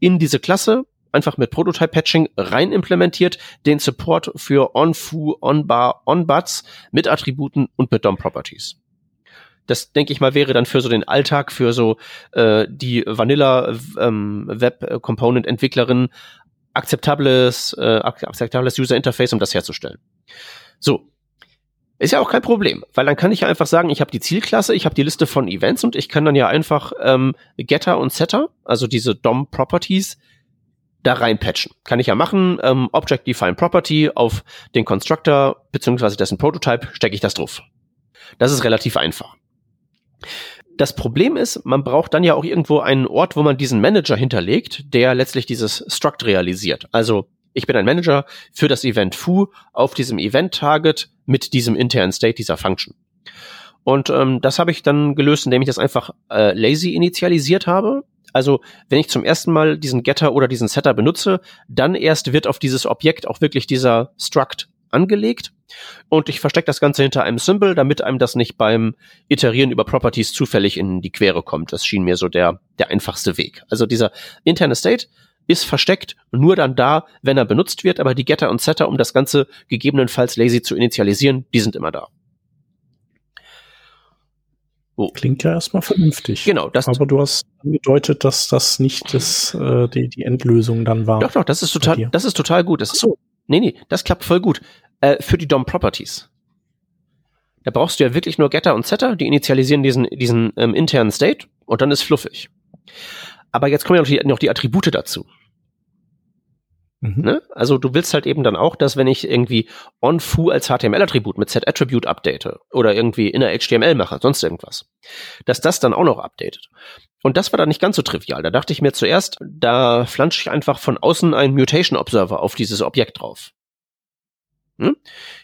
in diese Klasse einfach mit Prototype Patching rein implementiert, den Support für on-foo, on-bar, on-buts mit Attributen und mit DOM Properties. Das denke ich mal wäre dann für so den Alltag, für so äh, die Vanilla ähm, Web Component Entwicklerin akzeptables, äh, akzeptables User Interface, um das herzustellen. So. Ist ja auch kein Problem, weil dann kann ich ja einfach sagen, ich habe die Zielklasse, ich habe die Liste von Events und ich kann dann ja einfach ähm, Getter und Setter, also diese DOM Properties, da reinpatchen. Kann ich ja machen, ähm, Object Define Property auf den Constructor beziehungsweise dessen Prototype stecke ich das drauf. Das ist relativ einfach. Das Problem ist, man braucht dann ja auch irgendwo einen Ort, wo man diesen Manager hinterlegt, der letztlich dieses Struct realisiert. Also ich bin ein Manager für das Event foo auf diesem Event-Target mit diesem internen State dieser Function. Und ähm, das habe ich dann gelöst, indem ich das einfach äh, lazy initialisiert habe. Also wenn ich zum ersten Mal diesen Getter oder diesen Setter benutze, dann erst wird auf dieses Objekt auch wirklich dieser Struct angelegt. Und ich verstecke das Ganze hinter einem Symbol, damit einem das nicht beim Iterieren über Properties zufällig in die Quere kommt. Das schien mir so der, der einfachste Weg. Also dieser interne State ist versteckt nur dann da, wenn er benutzt wird, aber die Getter und Setter, um das Ganze gegebenenfalls lazy zu initialisieren, die sind immer da. Oh. Klingt ja erstmal vernünftig. Genau, das. Aber du hast angedeutet, dass das nicht das, äh, die, die Endlösung dann war. Doch, doch, das ist total, das ist total gut. Das, so. Nee, nee, das klappt voll gut. Äh, für die DOM Properties. Da brauchst du ja wirklich nur Getter und Setter, die initialisieren diesen, diesen ähm, internen State und dann ist fluffig. Aber jetzt kommen ja noch die, noch die Attribute dazu. Mhm. Ne? Also du willst halt eben dann auch, dass wenn ich irgendwie onFoo als HTML-Attribut mit set-attribute update oder irgendwie inner HTML mache, sonst irgendwas, dass das dann auch noch updatet. Und das war dann nicht ganz so trivial. Da dachte ich mir zuerst, da flansche ich einfach von außen einen Mutation Observer auf dieses Objekt drauf. Hm?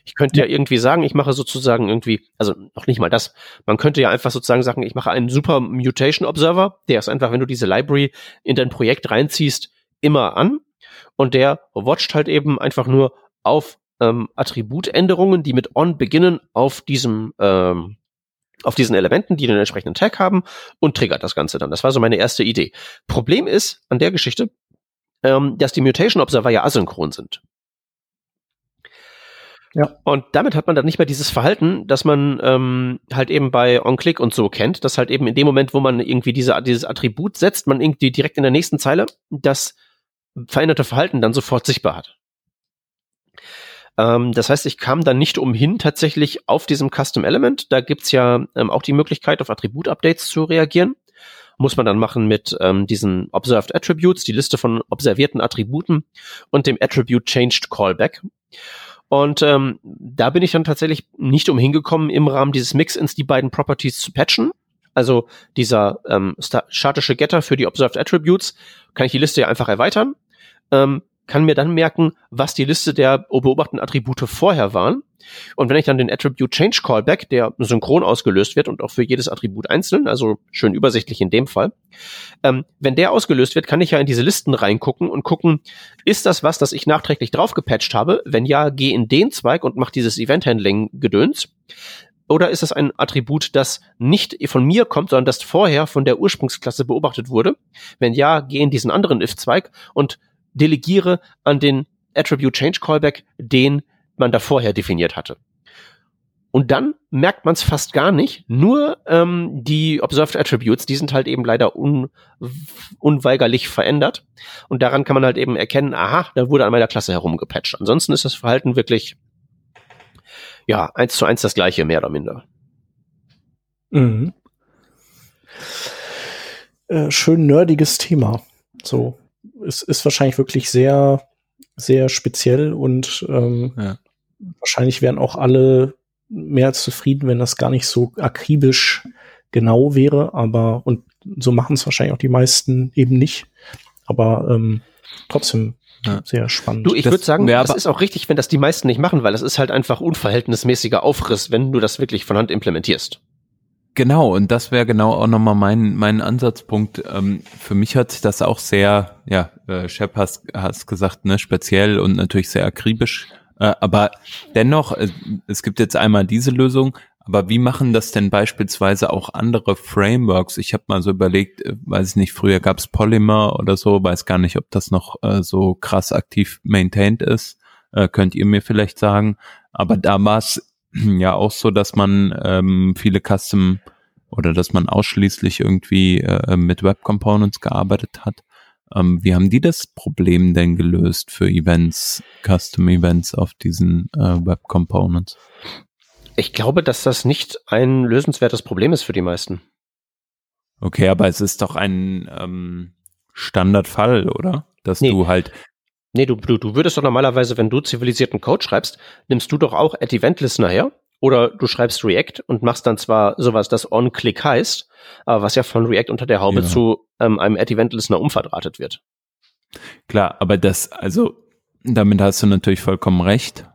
Ich könnte ja. ja irgendwie sagen, ich mache sozusagen irgendwie, also noch nicht mal das, man könnte ja einfach sozusagen sagen, ich mache einen super Mutation Observer, der ist einfach, wenn du diese Library in dein Projekt reinziehst, immer an und der watcht halt eben einfach nur auf ähm, Attributänderungen, die mit on beginnen, auf diesem ähm, auf diesen Elementen, die den entsprechenden Tag haben und triggert das Ganze dann. Das war so meine erste Idee. Problem ist an der Geschichte, ähm, dass die Mutation Observer ja asynchron sind. Ja. Und damit hat man dann nicht mehr dieses Verhalten, dass man ähm, halt eben bei OnClick und so kennt, dass halt eben in dem Moment, wo man irgendwie diese, dieses Attribut setzt, man irgendwie direkt in der nächsten Zeile das veränderte Verhalten dann sofort sichtbar hat. Ähm, das heißt, ich kam dann nicht umhin, tatsächlich auf diesem Custom Element, da gibt's ja ähm, auch die Möglichkeit, auf Attribut-Updates zu reagieren. Muss man dann machen mit ähm, diesen Observed Attributes, die Liste von observierten Attributen und dem Attribute Changed Callback. Und ähm, da bin ich dann tatsächlich nicht umhin gekommen, im Rahmen dieses Mix-ins die beiden Properties zu patchen. Also dieser ähm, statische Getter für die Observed Attributes kann ich die Liste ja einfach erweitern ähm, kann mir dann merken, was die Liste der beobachteten Attribute vorher waren. Und wenn ich dann den Attribute Change Callback, der synchron ausgelöst wird und auch für jedes Attribut einzeln, also schön übersichtlich in dem Fall, ähm, wenn der ausgelöst wird, kann ich ja in diese Listen reingucken und gucken, ist das was, das ich nachträglich draufgepatcht habe? Wenn ja, geh in den Zweig und mach dieses Event-Handling-Gedöns. Oder ist es ein Attribut, das nicht von mir kommt, sondern das vorher von der Ursprungsklasse beobachtet wurde? Wenn ja, geh in diesen anderen if-Zweig und delegiere an den Attribute Change Callback, den man da vorher definiert hatte. Und dann merkt man es fast gar nicht. Nur ähm, die Observed Attributes, die sind halt eben leider un unweigerlich verändert. Und daran kann man halt eben erkennen, aha, da wurde an meiner Klasse herumgepatcht. Ansonsten ist das Verhalten wirklich, ja, eins zu eins das gleiche, mehr oder minder. Mhm. Äh, schön nerdiges Thema. So es ist wahrscheinlich wirklich sehr, sehr speziell und ähm, ja. wahrscheinlich wären auch alle mehr als zufrieden, wenn das gar nicht so akribisch genau wäre, aber und so machen es wahrscheinlich auch die meisten eben nicht. Aber ähm, trotzdem ja. sehr spannend. Du, ich würde sagen, das ist auch richtig, wenn das die meisten nicht machen, weil das ist halt einfach unverhältnismäßiger Aufriss, wenn du das wirklich von Hand implementierst. Genau, und das wäre genau auch nochmal mein, mein Ansatzpunkt. Ähm, für mich hört sich das auch sehr, ja, äh, Shep hast, hast gesagt, ne, speziell und natürlich sehr akribisch. Äh, aber dennoch, äh, es gibt jetzt einmal diese Lösung, aber wie machen das denn beispielsweise auch andere Frameworks? Ich habe mal so überlegt, äh, weiß ich nicht, früher gab es Polymer oder so, weiß gar nicht, ob das noch äh, so krass aktiv maintained ist. Äh, könnt ihr mir vielleicht sagen. Aber da war es ja auch so, dass man ähm, viele Custom oder dass man ausschließlich irgendwie äh, mit Web Components gearbeitet hat. Ähm, wie haben die das Problem denn gelöst für Events, Custom Events auf diesen äh, Web Components? Ich glaube, dass das nicht ein lösenswertes Problem ist für die meisten. Okay, aber es ist doch ein ähm, Standardfall, oder? Dass nee. du halt Nee, du, du, du würdest doch normalerweise, wenn du zivilisierten Code schreibst, nimmst du doch auch at Event Listener her oder du schreibst React und machst dann zwar sowas, das On-Click heißt, aber was ja von React unter der Haube ja. zu ähm, einem at Event Listener umverdrahtet wird. Klar, aber das, also damit hast du natürlich vollkommen recht.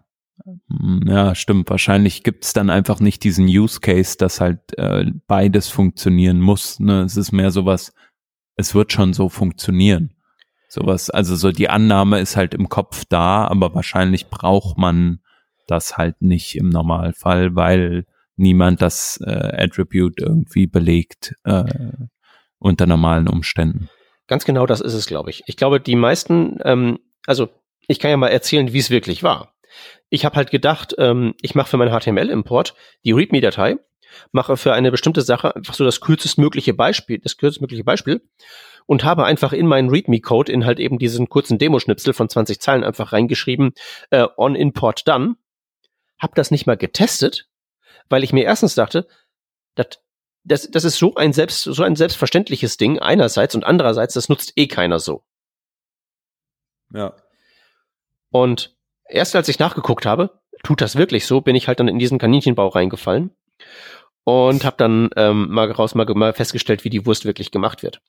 Hm, ja, stimmt. Wahrscheinlich gibt es dann einfach nicht diesen Use Case, dass halt äh, beides funktionieren muss. Ne? Es ist mehr sowas, es wird schon so funktionieren. Sowas, also so die Annahme ist halt im Kopf da, aber wahrscheinlich braucht man das halt nicht im Normalfall, weil niemand das äh, Attribute irgendwie belegt äh, unter normalen Umständen. Ganz genau das ist es, glaube ich. Ich glaube, die meisten, ähm, also ich kann ja mal erzählen, wie es wirklich war. Ich habe halt gedacht, ähm, ich mache für meinen HTML-Import die README-Datei, mache für eine bestimmte Sache einfach so das kürzestmögliche Beispiel, das kürzestmögliche Beispiel und habe einfach in meinen README-Code in halt eben diesen kurzen Demoschnipsel von 20 Zeilen einfach reingeschrieben, äh, on import done. Hab das nicht mal getestet, weil ich mir erstens dachte, dat, das, das ist so ein selbst, so ein selbstverständliches Ding einerseits und andererseits, das nutzt eh keiner so. Ja. Und erst als ich nachgeguckt habe, tut das wirklich so, bin ich halt dann in diesen Kaninchenbau reingefallen und habe dann ähm, mal raus mal, mal festgestellt, wie die Wurst wirklich gemacht wird.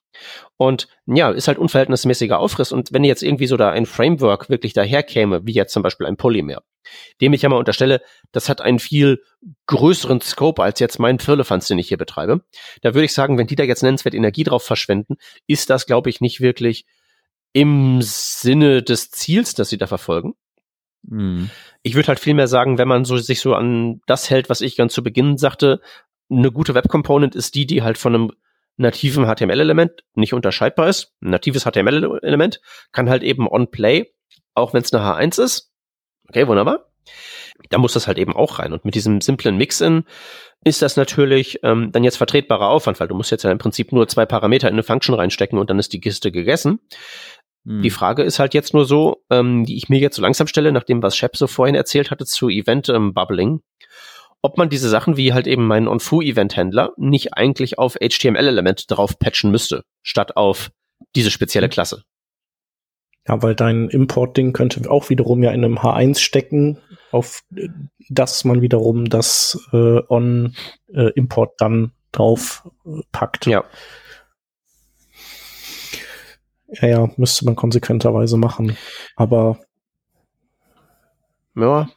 Und ja, ist halt unverhältnismäßiger Aufriss. Und wenn jetzt irgendwie so da ein Framework wirklich daherkäme, wie jetzt zum Beispiel ein Polymer, dem ich ja mal unterstelle, das hat einen viel größeren Scope als jetzt mein Firlefanz, den ich hier betreibe, da würde ich sagen, wenn die da jetzt nennenswert Energie drauf verschwenden, ist das, glaube ich, nicht wirklich im Sinne des Ziels, das sie da verfolgen. Mhm. Ich würde halt vielmehr sagen, wenn man so sich so an das hält, was ich ganz zu Beginn sagte, eine gute Web Component ist die, die halt von einem nativen HTML-Element nicht unterscheidbar ist. Ein natives HTML-Element kann halt eben on-play, auch wenn es eine H1 ist. Okay, wunderbar. Da muss das halt eben auch rein. Und mit diesem simplen Mix-In ist das natürlich ähm, dann jetzt vertretbarer Aufwand, weil du musst jetzt ja im Prinzip nur zwei Parameter in eine Function reinstecken und dann ist die Kiste gegessen. Die hm. Frage ist halt jetzt nur so, ähm, die ich mir jetzt so langsam stelle, nach dem, was Shep so vorhin erzählt hatte zu Event ähm, Bubbling, ob man diese Sachen wie halt eben meinen On-Fu-Event-Händler nicht eigentlich auf HTML-Element drauf patchen müsste, statt auf diese spezielle hm. Klasse. Ja, weil dein Import-Ding könnte auch wiederum ja in einem H1 stecken, auf das man wiederum das äh, On-Import äh, dann drauf äh, packt. Ja. Ja, ja, müsste man konsequenterweise machen. Aber ja.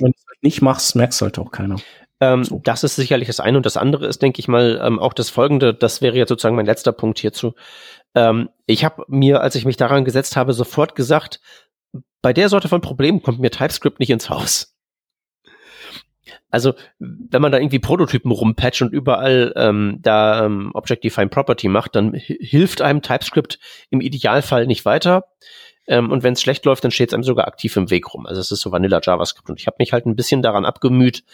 wenn du es halt nicht machst, merkst du halt auch keiner. Ähm, so. Das ist sicherlich das eine und das andere ist, denke ich mal, ähm, auch das folgende, das wäre jetzt sozusagen mein letzter Punkt hierzu. Ähm, ich habe mir, als ich mich daran gesetzt habe, sofort gesagt, bei der Sorte von Problemen kommt mir TypeScript nicht ins Haus. Also, wenn man da irgendwie Prototypen rumpatcht und überall ähm, da ähm, Object-Defined Property macht, dann hilft einem TypeScript im Idealfall nicht weiter. Ähm, und wenn es schlecht läuft, dann steht es einem sogar aktiv im Weg rum. Also es ist so Vanilla JavaScript. Und ich habe mich halt ein bisschen daran abgemüht,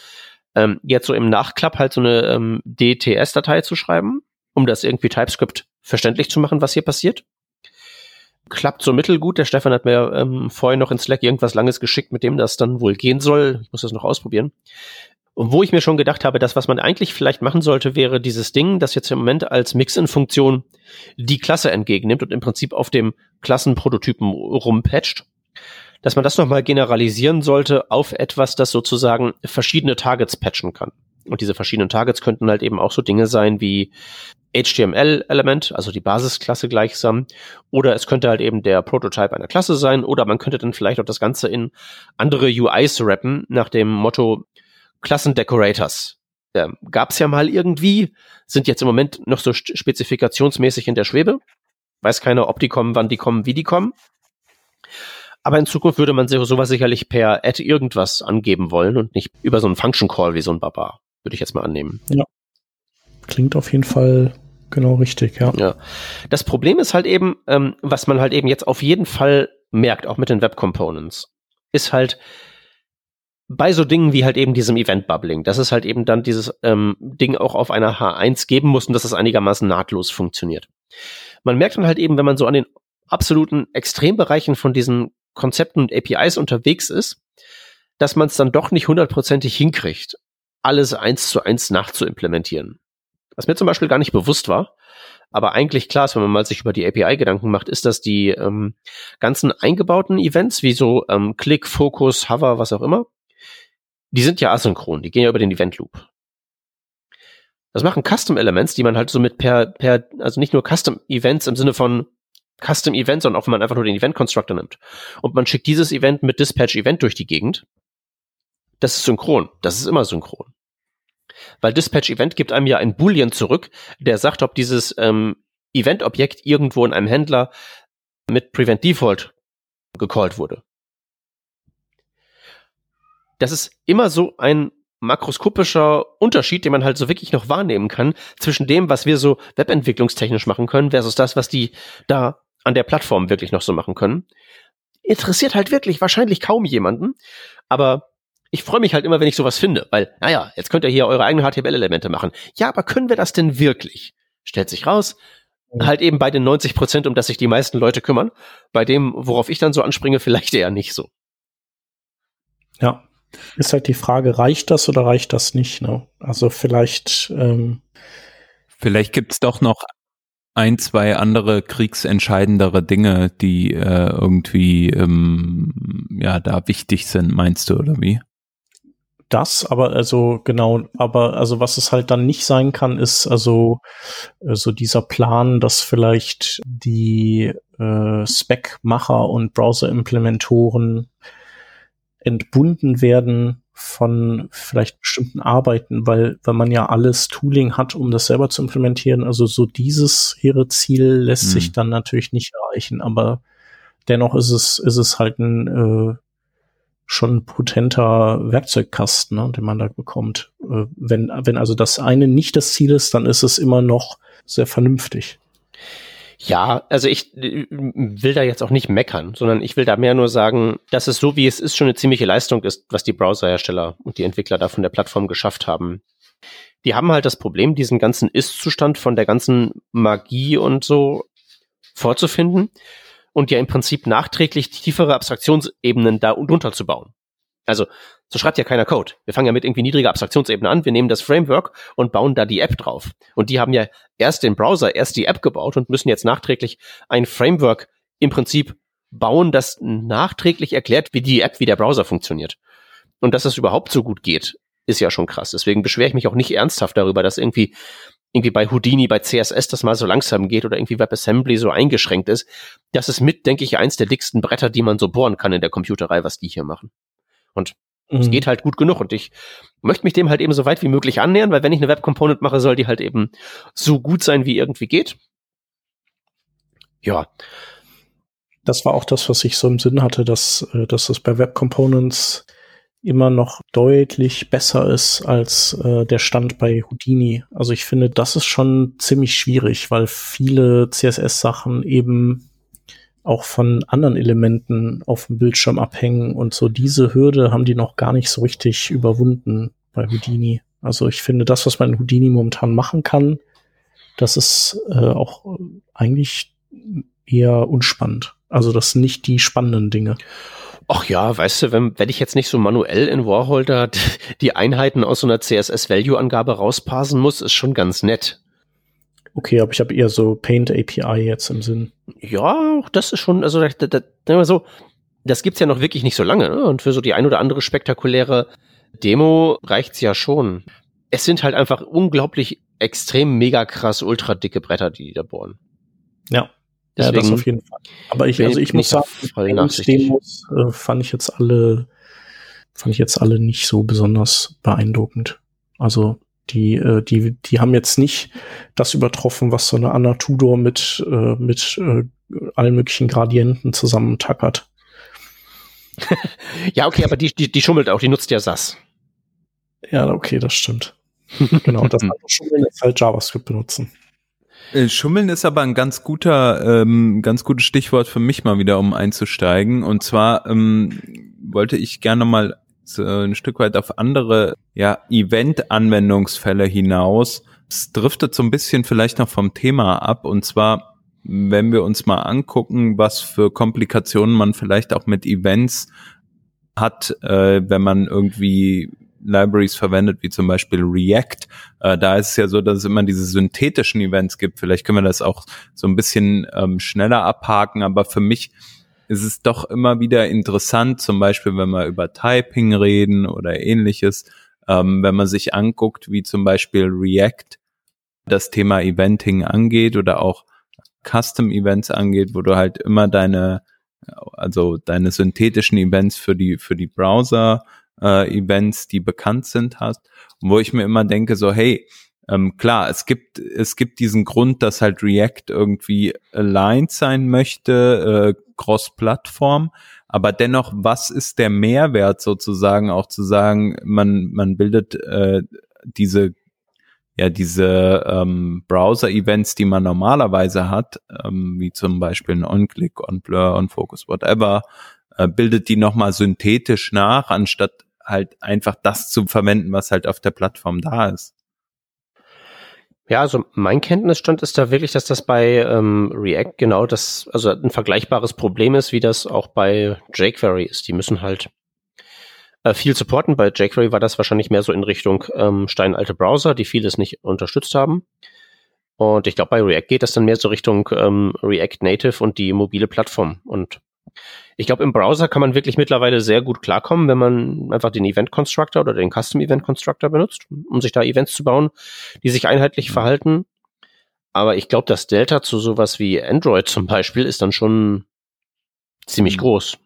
ähm, jetzt so im Nachklapp halt so eine ähm, DTS-Datei zu schreiben, um das irgendwie TypeScript verständlich zu machen, was hier passiert klappt so mittelgut. Der Stefan hat mir ähm, vorhin noch in Slack irgendwas Langes geschickt, mit dem das dann wohl gehen soll. Ich muss das noch ausprobieren. Und wo ich mir schon gedacht habe, das, was man eigentlich vielleicht machen sollte, wäre dieses Ding, das jetzt im Moment als Mix-in-Funktion die Klasse entgegennimmt und im Prinzip auf dem Klassenprototypen rumpatcht, dass man das nochmal generalisieren sollte auf etwas, das sozusagen verschiedene Targets patchen kann. Und diese verschiedenen Targets könnten halt eben auch so Dinge sein wie HTML-Element, also die Basisklasse gleichsam, oder es könnte halt eben der Prototype einer Klasse sein, oder man könnte dann vielleicht auch das Ganze in andere UIs rappen, nach dem Motto Klassendecorators. äh, gab es ja mal irgendwie, sind jetzt im Moment noch so spezifikationsmäßig in der Schwebe. Weiß keiner, ob die kommen, wann die kommen, wie die kommen. Aber in Zukunft würde man sowas sicherlich per Add irgendwas angeben wollen und nicht über so einen Function Call wie so ein Baba. Würde ich jetzt mal annehmen. Ja. Klingt auf jeden Fall genau richtig, ja. Ja. Das Problem ist halt eben, ähm, was man halt eben jetzt auf jeden Fall merkt, auch mit den Web Components, ist halt, bei so Dingen wie halt eben diesem Event-Bubbling, dass es halt eben dann dieses ähm, Ding auch auf einer H1 geben muss und dass es einigermaßen nahtlos funktioniert. Man merkt dann halt eben, wenn man so an den absoluten Extrembereichen von diesen Konzepten und APIs unterwegs ist, dass man es dann doch nicht hundertprozentig hinkriegt, alles eins zu eins nachzuimplementieren. Was mir zum Beispiel gar nicht bewusst war, aber eigentlich klar ist, wenn man mal sich über die API Gedanken macht, ist, dass die ähm, ganzen eingebauten Events, wie so ähm, Click, Focus, Hover, was auch immer, die sind ja asynchron, die gehen ja über den Event Loop. Das machen Custom Elements, die man halt so mit per, per, also nicht nur Custom Events im Sinne von Custom Events, sondern auch wenn man einfach nur den Event Constructor nimmt. Und man schickt dieses Event mit Dispatch Event durch die Gegend. Das ist synchron. Das ist immer synchron. Weil Dispatch Event gibt einem ja ein Boolean zurück, der sagt, ob dieses ähm, Event-Objekt irgendwo in einem Händler mit Prevent Default gecallt wurde das ist immer so ein makroskopischer Unterschied, den man halt so wirklich noch wahrnehmen kann zwischen dem, was wir so webentwicklungstechnisch machen können, versus das, was die da an der Plattform wirklich noch so machen können. Interessiert halt wirklich wahrscheinlich kaum jemanden, aber ich freue mich halt immer, wenn ich sowas finde, weil, naja, jetzt könnt ihr hier eure eigenen HTML-Elemente machen. Ja, aber können wir das denn wirklich? Stellt sich raus, halt eben bei den 90 Prozent, um das sich die meisten Leute kümmern. Bei dem, worauf ich dann so anspringe, *laughs* vielleicht eher nicht so. Ja, ist halt die Frage, reicht das oder reicht das nicht? Ne? Also vielleicht. Ähm vielleicht gibt's doch noch ein, zwei andere kriegsentscheidendere Dinge, die äh, irgendwie ähm, ja da wichtig sind, meinst du, oder wie? Das, aber also genau, aber also was es halt dann nicht sein kann, ist also so dieser Plan, dass vielleicht die äh, Spec-Macher und Browser-Implementoren entbunden werden von vielleicht bestimmten Arbeiten, weil, weil man ja alles Tooling hat, um das selber zu implementieren. Also so dieses hehre Ziel lässt mhm. sich dann natürlich nicht erreichen, aber dennoch ist es, ist es halt ein äh, schon potenter Werkzeugkasten, ne, den man da bekommt. Äh, wenn, wenn also das eine nicht das Ziel ist, dann ist es immer noch sehr vernünftig. Ja, also ich äh, will da jetzt auch nicht meckern, sondern ich will da mehr nur sagen, dass es so wie es ist schon eine ziemliche Leistung ist, was die Browserhersteller und die Entwickler da von der Plattform geschafft haben. Die haben halt das Problem, diesen ganzen Ist-Zustand von der ganzen Magie und so vorzufinden und ja im Prinzip nachträglich tiefere Abstraktionsebenen da drunter zu bauen. Also so schreibt ja keiner Code. Wir fangen ja mit irgendwie niedriger Abstraktionsebene an. Wir nehmen das Framework und bauen da die App drauf. Und die haben ja erst den Browser, erst die App gebaut und müssen jetzt nachträglich ein Framework im Prinzip bauen, das nachträglich erklärt, wie die App, wie der Browser funktioniert. Und dass das überhaupt so gut geht, ist ja schon krass. Deswegen beschwere ich mich auch nicht ernsthaft darüber, dass irgendwie irgendwie bei Houdini, bei CSS das mal so langsam geht oder irgendwie WebAssembly so eingeschränkt ist. Das ist mit, denke ich, eins der dicksten Bretter, die man so bohren kann in der Computerei, was die hier machen. Und es mhm. geht halt gut genug und ich möchte mich dem halt eben so weit wie möglich annähern, weil wenn ich eine Web Component mache, soll die halt eben so gut sein, wie irgendwie geht. Ja. Das war auch das, was ich so im Sinn hatte, dass, äh, dass es bei Web Components immer noch deutlich besser ist als äh, der Stand bei Houdini. Also ich finde, das ist schon ziemlich schwierig, weil viele CSS-Sachen eben auch von anderen Elementen auf dem Bildschirm abhängen und so diese Hürde haben die noch gar nicht so richtig überwunden bei Houdini. Also ich finde, das, was man in Houdini momentan machen kann, das ist äh, auch eigentlich eher unspannend. Also das sind nicht die spannenden Dinge. Ach ja, weißt du, wenn, wenn ich jetzt nicht so manuell in Warhol da *laughs* die Einheiten aus so einer CSS-Value-Angabe rausparsen muss, ist schon ganz nett. Okay, aber ich habe eher so Paint API jetzt im Sinn. Ja, das ist schon, also da, da, da, so, das gibt's ja noch wirklich nicht so lange, ne? Und für so die ein oder andere spektakuläre Demo reicht's ja schon. Es sind halt einfach unglaublich extrem mega krass ultra dicke Bretter, die, die da bohren. Ja. Deswegen ja, das auf jeden Fall. Aber ich, also ich muss sagen, Demos äh, fand ich jetzt alle, fand ich jetzt alle nicht so besonders beeindruckend. Also Die, äh, die, die haben jetzt nicht das übertroffen, was so eine Anna Tudor mit, äh, mit äh, allen möglichen Gradienten zusammentackert. *laughs* ja, okay, aber die, die, die schummelt auch, die nutzt ja SAS. Ja, okay, das stimmt. genau, das *laughs* Schummeln ist halt JavaScript benutzen. Äh, Schummeln ist aber ein ganz guter, ähm, ganz gutes Stichwort für mich mal wieder, um einzusteigen. Und zwar ähm, wollte ich gerne mal so ein Stück weit auf andere ja, Event-Anwendungsfälle hinaus. Es driftet so ein bisschen vielleicht noch vom Thema ab. Und zwar, wenn wir uns mal angucken, was für Komplikationen man vielleicht auch mit Events hat, äh, wenn man irgendwie Libraries verwendet, wie zum Beispiel React. Äh, da ist es ja so, dass es immer diese synthetischen Events gibt. Vielleicht können wir das auch so ein bisschen ähm, schneller abhaken, aber für mich ist es doch immer wieder interessant, zum Beispiel, wenn wir über Typing reden oder ähnliches, ähm, wenn man sich anguckt, wie zum Beispiel React das Thema Eventing angeht oder auch Custom Events angeht, wo du halt immer deine, also deine synthetischen Events für die, für die Browser äh, Events, die bekannt sind, hast. Wo ich mir immer denke, so, hey, ähm, klar, es gibt, es gibt diesen Grund, dass halt React irgendwie aligned sein möchte, äh, cross-Plattform. Aber dennoch, was ist der Mehrwert sozusagen auch zu sagen, man, man bildet äh, diese ja diese ähm, Browser-Events, die man normalerweise hat, ähm, wie zum Beispiel ein On-Click, On-Blur, On-Focus, whatever, äh, bildet die nochmal synthetisch nach, anstatt halt einfach das zu verwenden, was halt auf der Plattform da ist. Ja, also mein Kenntnisstand ist da wirklich, dass das bei ähm, React genau das, also ein vergleichbares Problem ist, wie das auch bei jQuery ist. Die müssen halt äh, viel supporten. Bei jQuery war das wahrscheinlich mehr so in Richtung ähm, steinalte Browser, die vieles nicht unterstützt haben. Und ich glaube, bei React geht das dann mehr so Richtung ähm, React Native und die mobile Plattform. Und ich glaube, im Browser kann man wirklich mittlerweile sehr gut klarkommen, wenn man einfach den Event Constructor oder den Custom Event Constructor benutzt, um sich da Events zu bauen, die sich einheitlich mhm. verhalten. Aber ich glaube, das Delta zu sowas wie Android zum Beispiel ist dann schon ziemlich mhm. groß.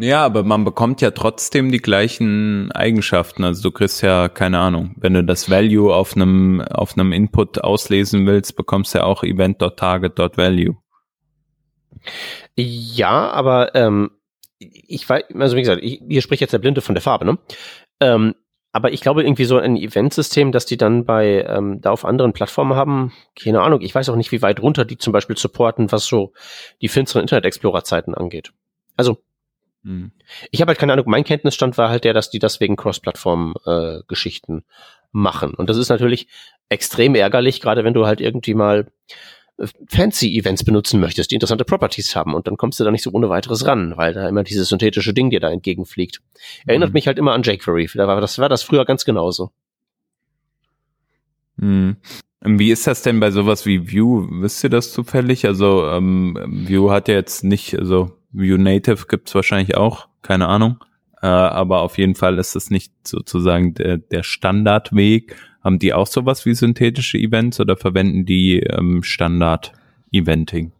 Ja, aber man bekommt ja trotzdem die gleichen Eigenschaften. Also du kriegst ja keine Ahnung, wenn du das Value auf einem auf einem Input auslesen willst, bekommst du ja auch Event.target.value. Ja, aber ähm, ich weiß, also wie gesagt, ich, hier spricht jetzt der Blinde von der Farbe, ne? Ähm, aber ich glaube irgendwie so ein Eventsystem, dass die dann bei ähm, da auf anderen Plattformen haben, keine Ahnung. Ich weiß auch nicht, wie weit runter die zum Beispiel supporten, was so die finsteren Internet Explorer Zeiten angeht. Also hm. ich habe halt keine Ahnung. Mein Kenntnisstand war halt der, dass die das wegen Cross-Plattform-Geschichten äh, machen. Und das ist natürlich extrem ärgerlich, gerade wenn du halt irgendwie mal Fancy-Events benutzen möchtest, die interessante Properties haben und dann kommst du da nicht so ohne weiteres ran, weil da immer dieses synthetische Ding dir da entgegenfliegt. Erinnert mhm. mich halt immer an jQuery. Da war, das war das früher ganz genauso. Mhm. Wie ist das denn bei sowas wie Vue? Wisst ihr das zufällig? Also ähm, Vue hat ja jetzt nicht, also Vue Native gibt's wahrscheinlich auch, keine Ahnung. Äh, aber auf jeden Fall ist es nicht sozusagen der, der Standardweg. Haben die auch sowas wie synthetische Events oder verwenden die ähm, Standard-Eventing?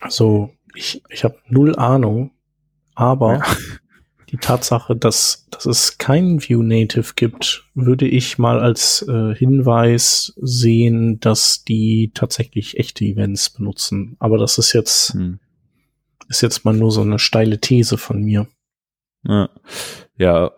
Also ich, ich habe null Ahnung, aber ja. *laughs* die Tatsache, dass, dass es kein View Native gibt, würde ich mal als äh, Hinweis sehen, dass die tatsächlich echte Events benutzen. Aber das ist jetzt, hm. ist jetzt mal nur so eine steile These von mir. Ja, ja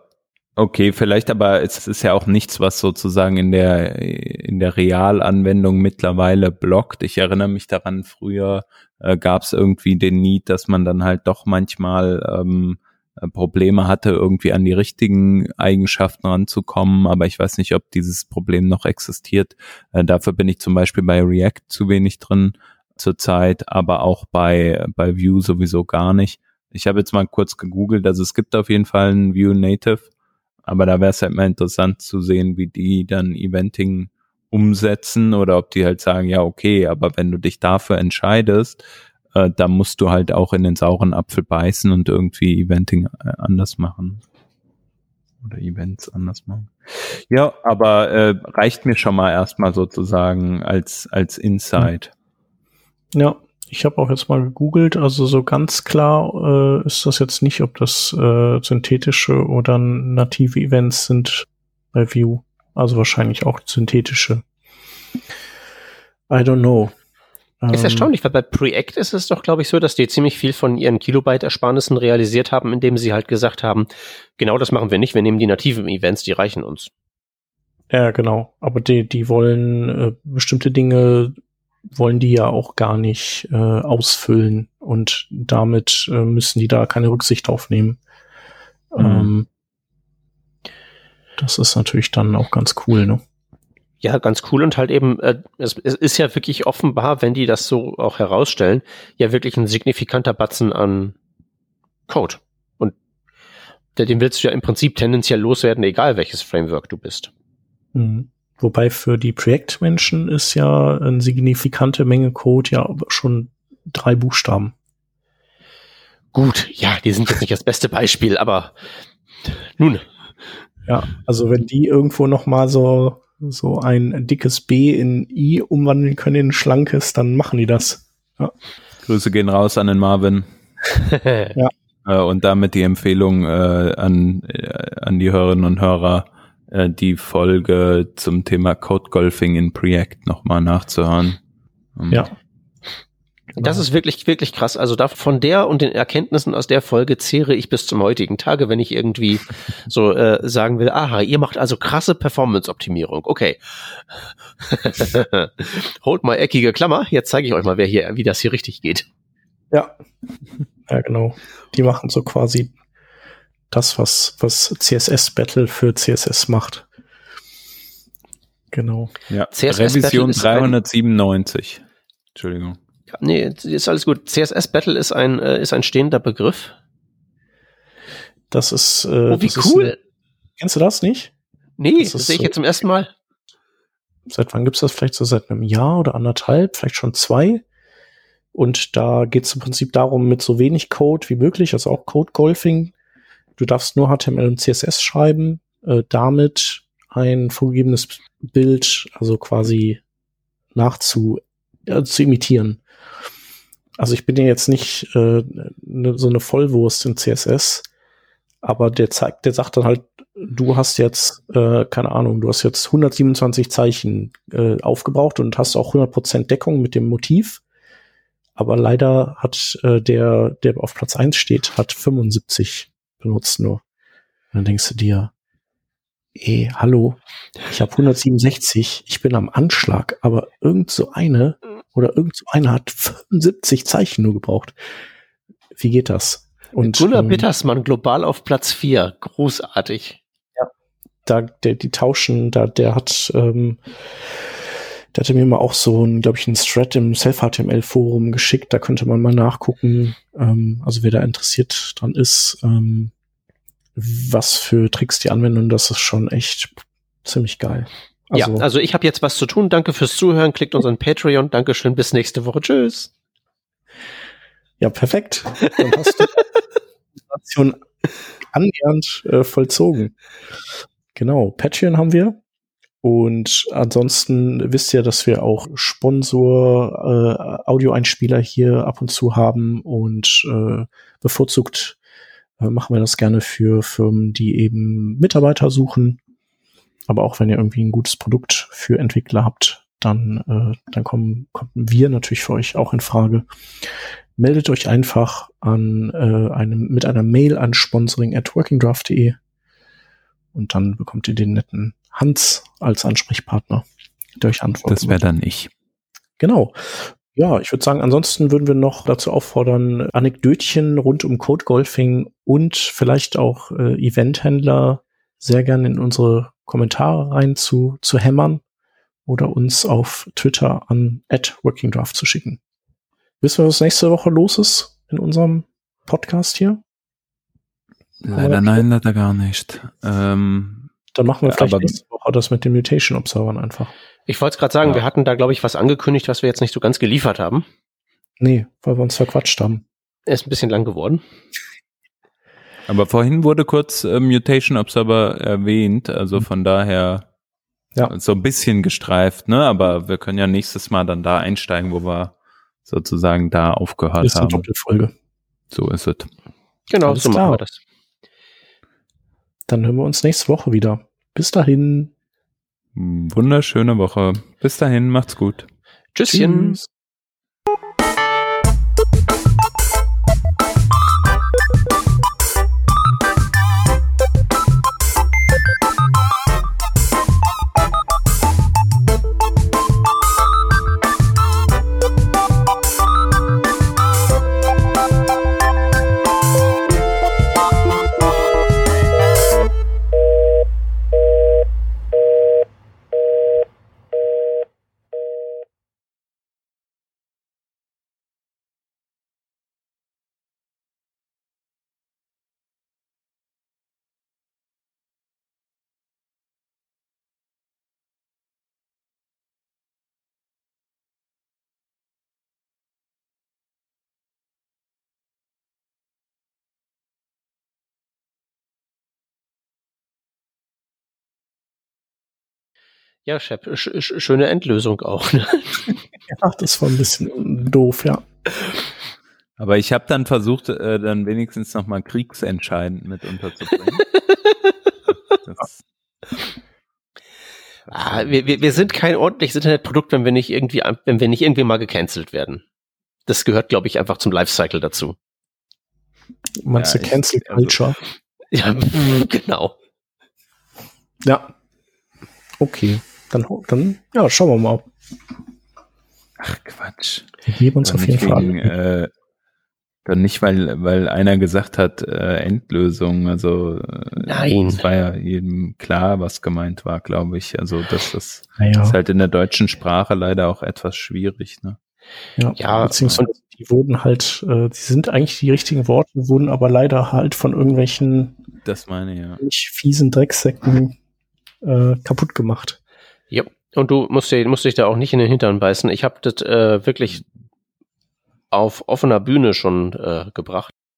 Okay, vielleicht aber es ist ja auch nichts, was sozusagen in der in der Realanwendung mittlerweile blockt. Ich erinnere mich daran, früher äh, gab es irgendwie den Need, dass man dann halt doch manchmal ähm, Probleme hatte, irgendwie an die richtigen Eigenschaften ranzukommen, aber ich weiß nicht, ob dieses Problem noch existiert. Äh, dafür bin ich zum Beispiel bei React zu wenig drin zurzeit, aber auch bei, bei Vue sowieso gar nicht. Ich habe jetzt mal kurz gegoogelt, also es gibt auf jeden Fall ein Vue Native aber da wäre es halt mal interessant zu sehen, wie die dann Eventing umsetzen oder ob die halt sagen, ja, okay, aber wenn du dich dafür entscheidest, äh, dann musst du halt auch in den sauren Apfel beißen und irgendwie Eventing äh, anders machen. Oder Events anders machen. Ja, aber äh, reicht mir schon mal erstmal sozusagen als, als Insight. Ja, ich habe auch jetzt mal gegoogelt, also so ganz klar äh, ist das jetzt nicht, ob das äh, synthetische oder native Events sind. bei Vue. Also wahrscheinlich auch synthetische. I don't know. Ist ähm, erstaunlich, weil bei Preact ist es doch, glaube ich, so, dass die ziemlich viel von ihren Kilobyte-Ersparnissen realisiert haben, indem sie halt gesagt haben, genau das machen wir nicht, wir nehmen die nativen Events, die reichen uns. Ja, genau. Aber die, die wollen äh, bestimmte Dinge wollen die ja auch gar nicht äh, ausfüllen und damit äh, müssen die da keine Rücksicht aufnehmen. Mhm. Ähm, das ist natürlich dann auch ganz cool, ne? Ja, ganz cool und halt eben, äh, es, es ist ja wirklich offenbar, wenn die das so auch herausstellen, ja wirklich ein signifikanter Batzen an Code. Und den willst du ja im Prinzip tendenziell loswerden, egal welches Framework du bist. Mhm. Wobei für die Projektmenschen ist ja eine signifikante Menge Code ja schon drei Buchstaben. Gut, ja, die sind jetzt nicht das beste Beispiel, aber nun. Ja, also wenn die irgendwo noch mal so so ein dickes B in I umwandeln können in ein schlankes, dann machen die das. Ja. Grüße gehen raus an den Marvin. *laughs* ja. Äh, und damit die Empfehlung äh, an, äh, an die Hörerinnen und Hörer, äh, die Folge zum Thema Code Golfing in Preact nochmal nachzuhören. Um, ja. Das ist wirklich, wirklich krass. Also da von der und den Erkenntnissen aus der Folge zehre ich bis zum heutigen Tage, wenn ich irgendwie *laughs* so äh, sagen will, aha, ihr macht also krasse Performance-Optimierung. Okay. *laughs* Holt mal eckige Klammer. Jetzt zeige ich euch mal, wer hier, wie das hier richtig geht. Ja. Ja, genau. Die machen so quasi das, was, was CSS Battle für CSS macht. Genau. Ja. CSS Revision 397. Entschuldigung. Nee, ist alles gut. CSS Battle ist ein, äh, ist ein stehender Begriff. Das ist. Äh, oh, wie cool. Ist, kennst du das nicht? Nee, das, das sehe ich jetzt zum ersten Mal. Seit wann gibt's das? Vielleicht so seit einem Jahr oder anderthalb, vielleicht schon zwei. Und da geht es im Prinzip darum, mit so wenig Code wie möglich, also auch Code Golfing. Du darfst nur HTML und CSS schreiben, äh, damit ein vorgegebenes Bild, also quasi nachzu äh, zu imitieren. Also ich bin ja jetzt nicht äh, ne, so eine Vollwurst in CSS, aber der zeigt, der sagt dann halt, du hast jetzt, äh, keine Ahnung, du hast jetzt 127 Zeichen äh, aufgebraucht und hast auch 100% Deckung mit dem Motiv. Aber leider hat äh, der, der auf Platz eins steht, hat 75 benutzt nur. Und dann denkst du dir, eh, hallo, ich habe 167, ich bin am Anschlag, aber irgend so eine oder irgend so einer hat 75 Zeichen nur gebraucht. Wie geht das? Und Gunnar ähm, Bittersmann global auf Platz 4. Großartig. Ja. Da, der, die tauschen, da, der hat, ähm, der hatte mir mal auch so ein, glaube ich, ein Thread im Self-HTML-Forum geschickt. Da könnte man mal nachgucken, ähm, also wer da interessiert dran ist, ähm, was für Tricks die anwenden. Das ist schon echt ziemlich geil. Also, ja, also ich habe jetzt was zu tun. Danke fürs Zuhören. Klickt unseren *laughs* Patreon. Dankeschön. Bis nächste Woche. Tschüss. Ja, perfekt. Dann hast du die Situation *laughs* annähernd äh, vollzogen. Genau, Patreon haben wir. Und ansonsten wisst ihr, dass wir auch Sponsor äh, Audioeinspieler hier ab und zu haben und äh, bevorzugt äh, machen wir das gerne für Firmen, die eben Mitarbeiter suchen aber auch wenn ihr irgendwie ein gutes Produkt für Entwickler habt, dann, äh, dann kommen, kommen wir natürlich für euch auch in Frage. Meldet euch einfach an äh, einem, mit einer Mail an sponsoring at workingdraft.de und dann bekommt ihr den netten Hans als Ansprechpartner, der euch antwortet. Das wäre dann ich. Genau. Ja, ich würde sagen, ansonsten würden wir noch dazu auffordern, Anekdötchen rund um Code Golfing und vielleicht auch äh, Eventhändler sehr gerne in unsere Kommentare rein zu, zu hämmern oder uns auf Twitter an @workingdraft zu schicken. Wissen wir, was nächste Woche los ist in unserem Podcast hier? Leider nein, leider gar nicht. Ähm, Dann machen wir vielleicht nächste Woche das mit den Mutation Observern einfach. Ich wollte es gerade sagen, ja. wir hatten da, glaube ich, was angekündigt, was wir jetzt nicht so ganz geliefert haben. Nee, weil wir uns verquatscht haben. Er ist ein bisschen lang geworden. Aber vorhin wurde kurz äh, Mutation Observer erwähnt, also mhm. von daher ja. so ein bisschen gestreift, ne? Aber wir können ja nächstes Mal dann da einsteigen, wo wir sozusagen da aufgehört das ist haben. Doppelfolge. So ist es. Genau, Alles so klar. machen wir das. Dann hören wir uns nächste Woche wieder. Bis dahin. Wunderschöne Woche. Bis dahin, macht's gut. Tschüsschen. Tschüss. Ja, Shep, sch sch schöne Endlösung auch. Ne? *laughs* ja, das war ein bisschen doof, ja. Aber ich habe dann versucht, äh, dann wenigstens nochmal kriegsentscheidend mit unterzubringen. *laughs* das, ah, wir, wir, wir sind kein ordentliches Internetprodukt, wenn wir nicht irgendwie, wenn wir nicht irgendwie mal gecancelt werden. Das gehört, glaube ich, einfach zum Lifecycle dazu. Meinst ja, du Cancel also Culture? Also, ja, *laughs* genau. Ja. Okay. Dann, dann ja, schauen wir mal. Ach Quatsch. Wir geben uns dann auf jeden Fall. Äh, dann nicht, weil, weil einer gesagt hat, äh, Endlösung. Also äh, Nein. es war ja jedem klar, was gemeint war, glaube ich. Also das, das naja. ist halt in der deutschen Sprache leider auch etwas schwierig. Ne? Ja, ja, beziehungsweise die wurden halt, äh, die sind eigentlich die richtigen Worte, wurden aber leider halt von irgendwelchen das meine ja. fiesen Drecksäcken äh, kaputt gemacht. Ja, und du musst, dir, musst dich da auch nicht in den Hintern beißen. Ich habe das äh, wirklich auf offener Bühne schon äh, gebracht.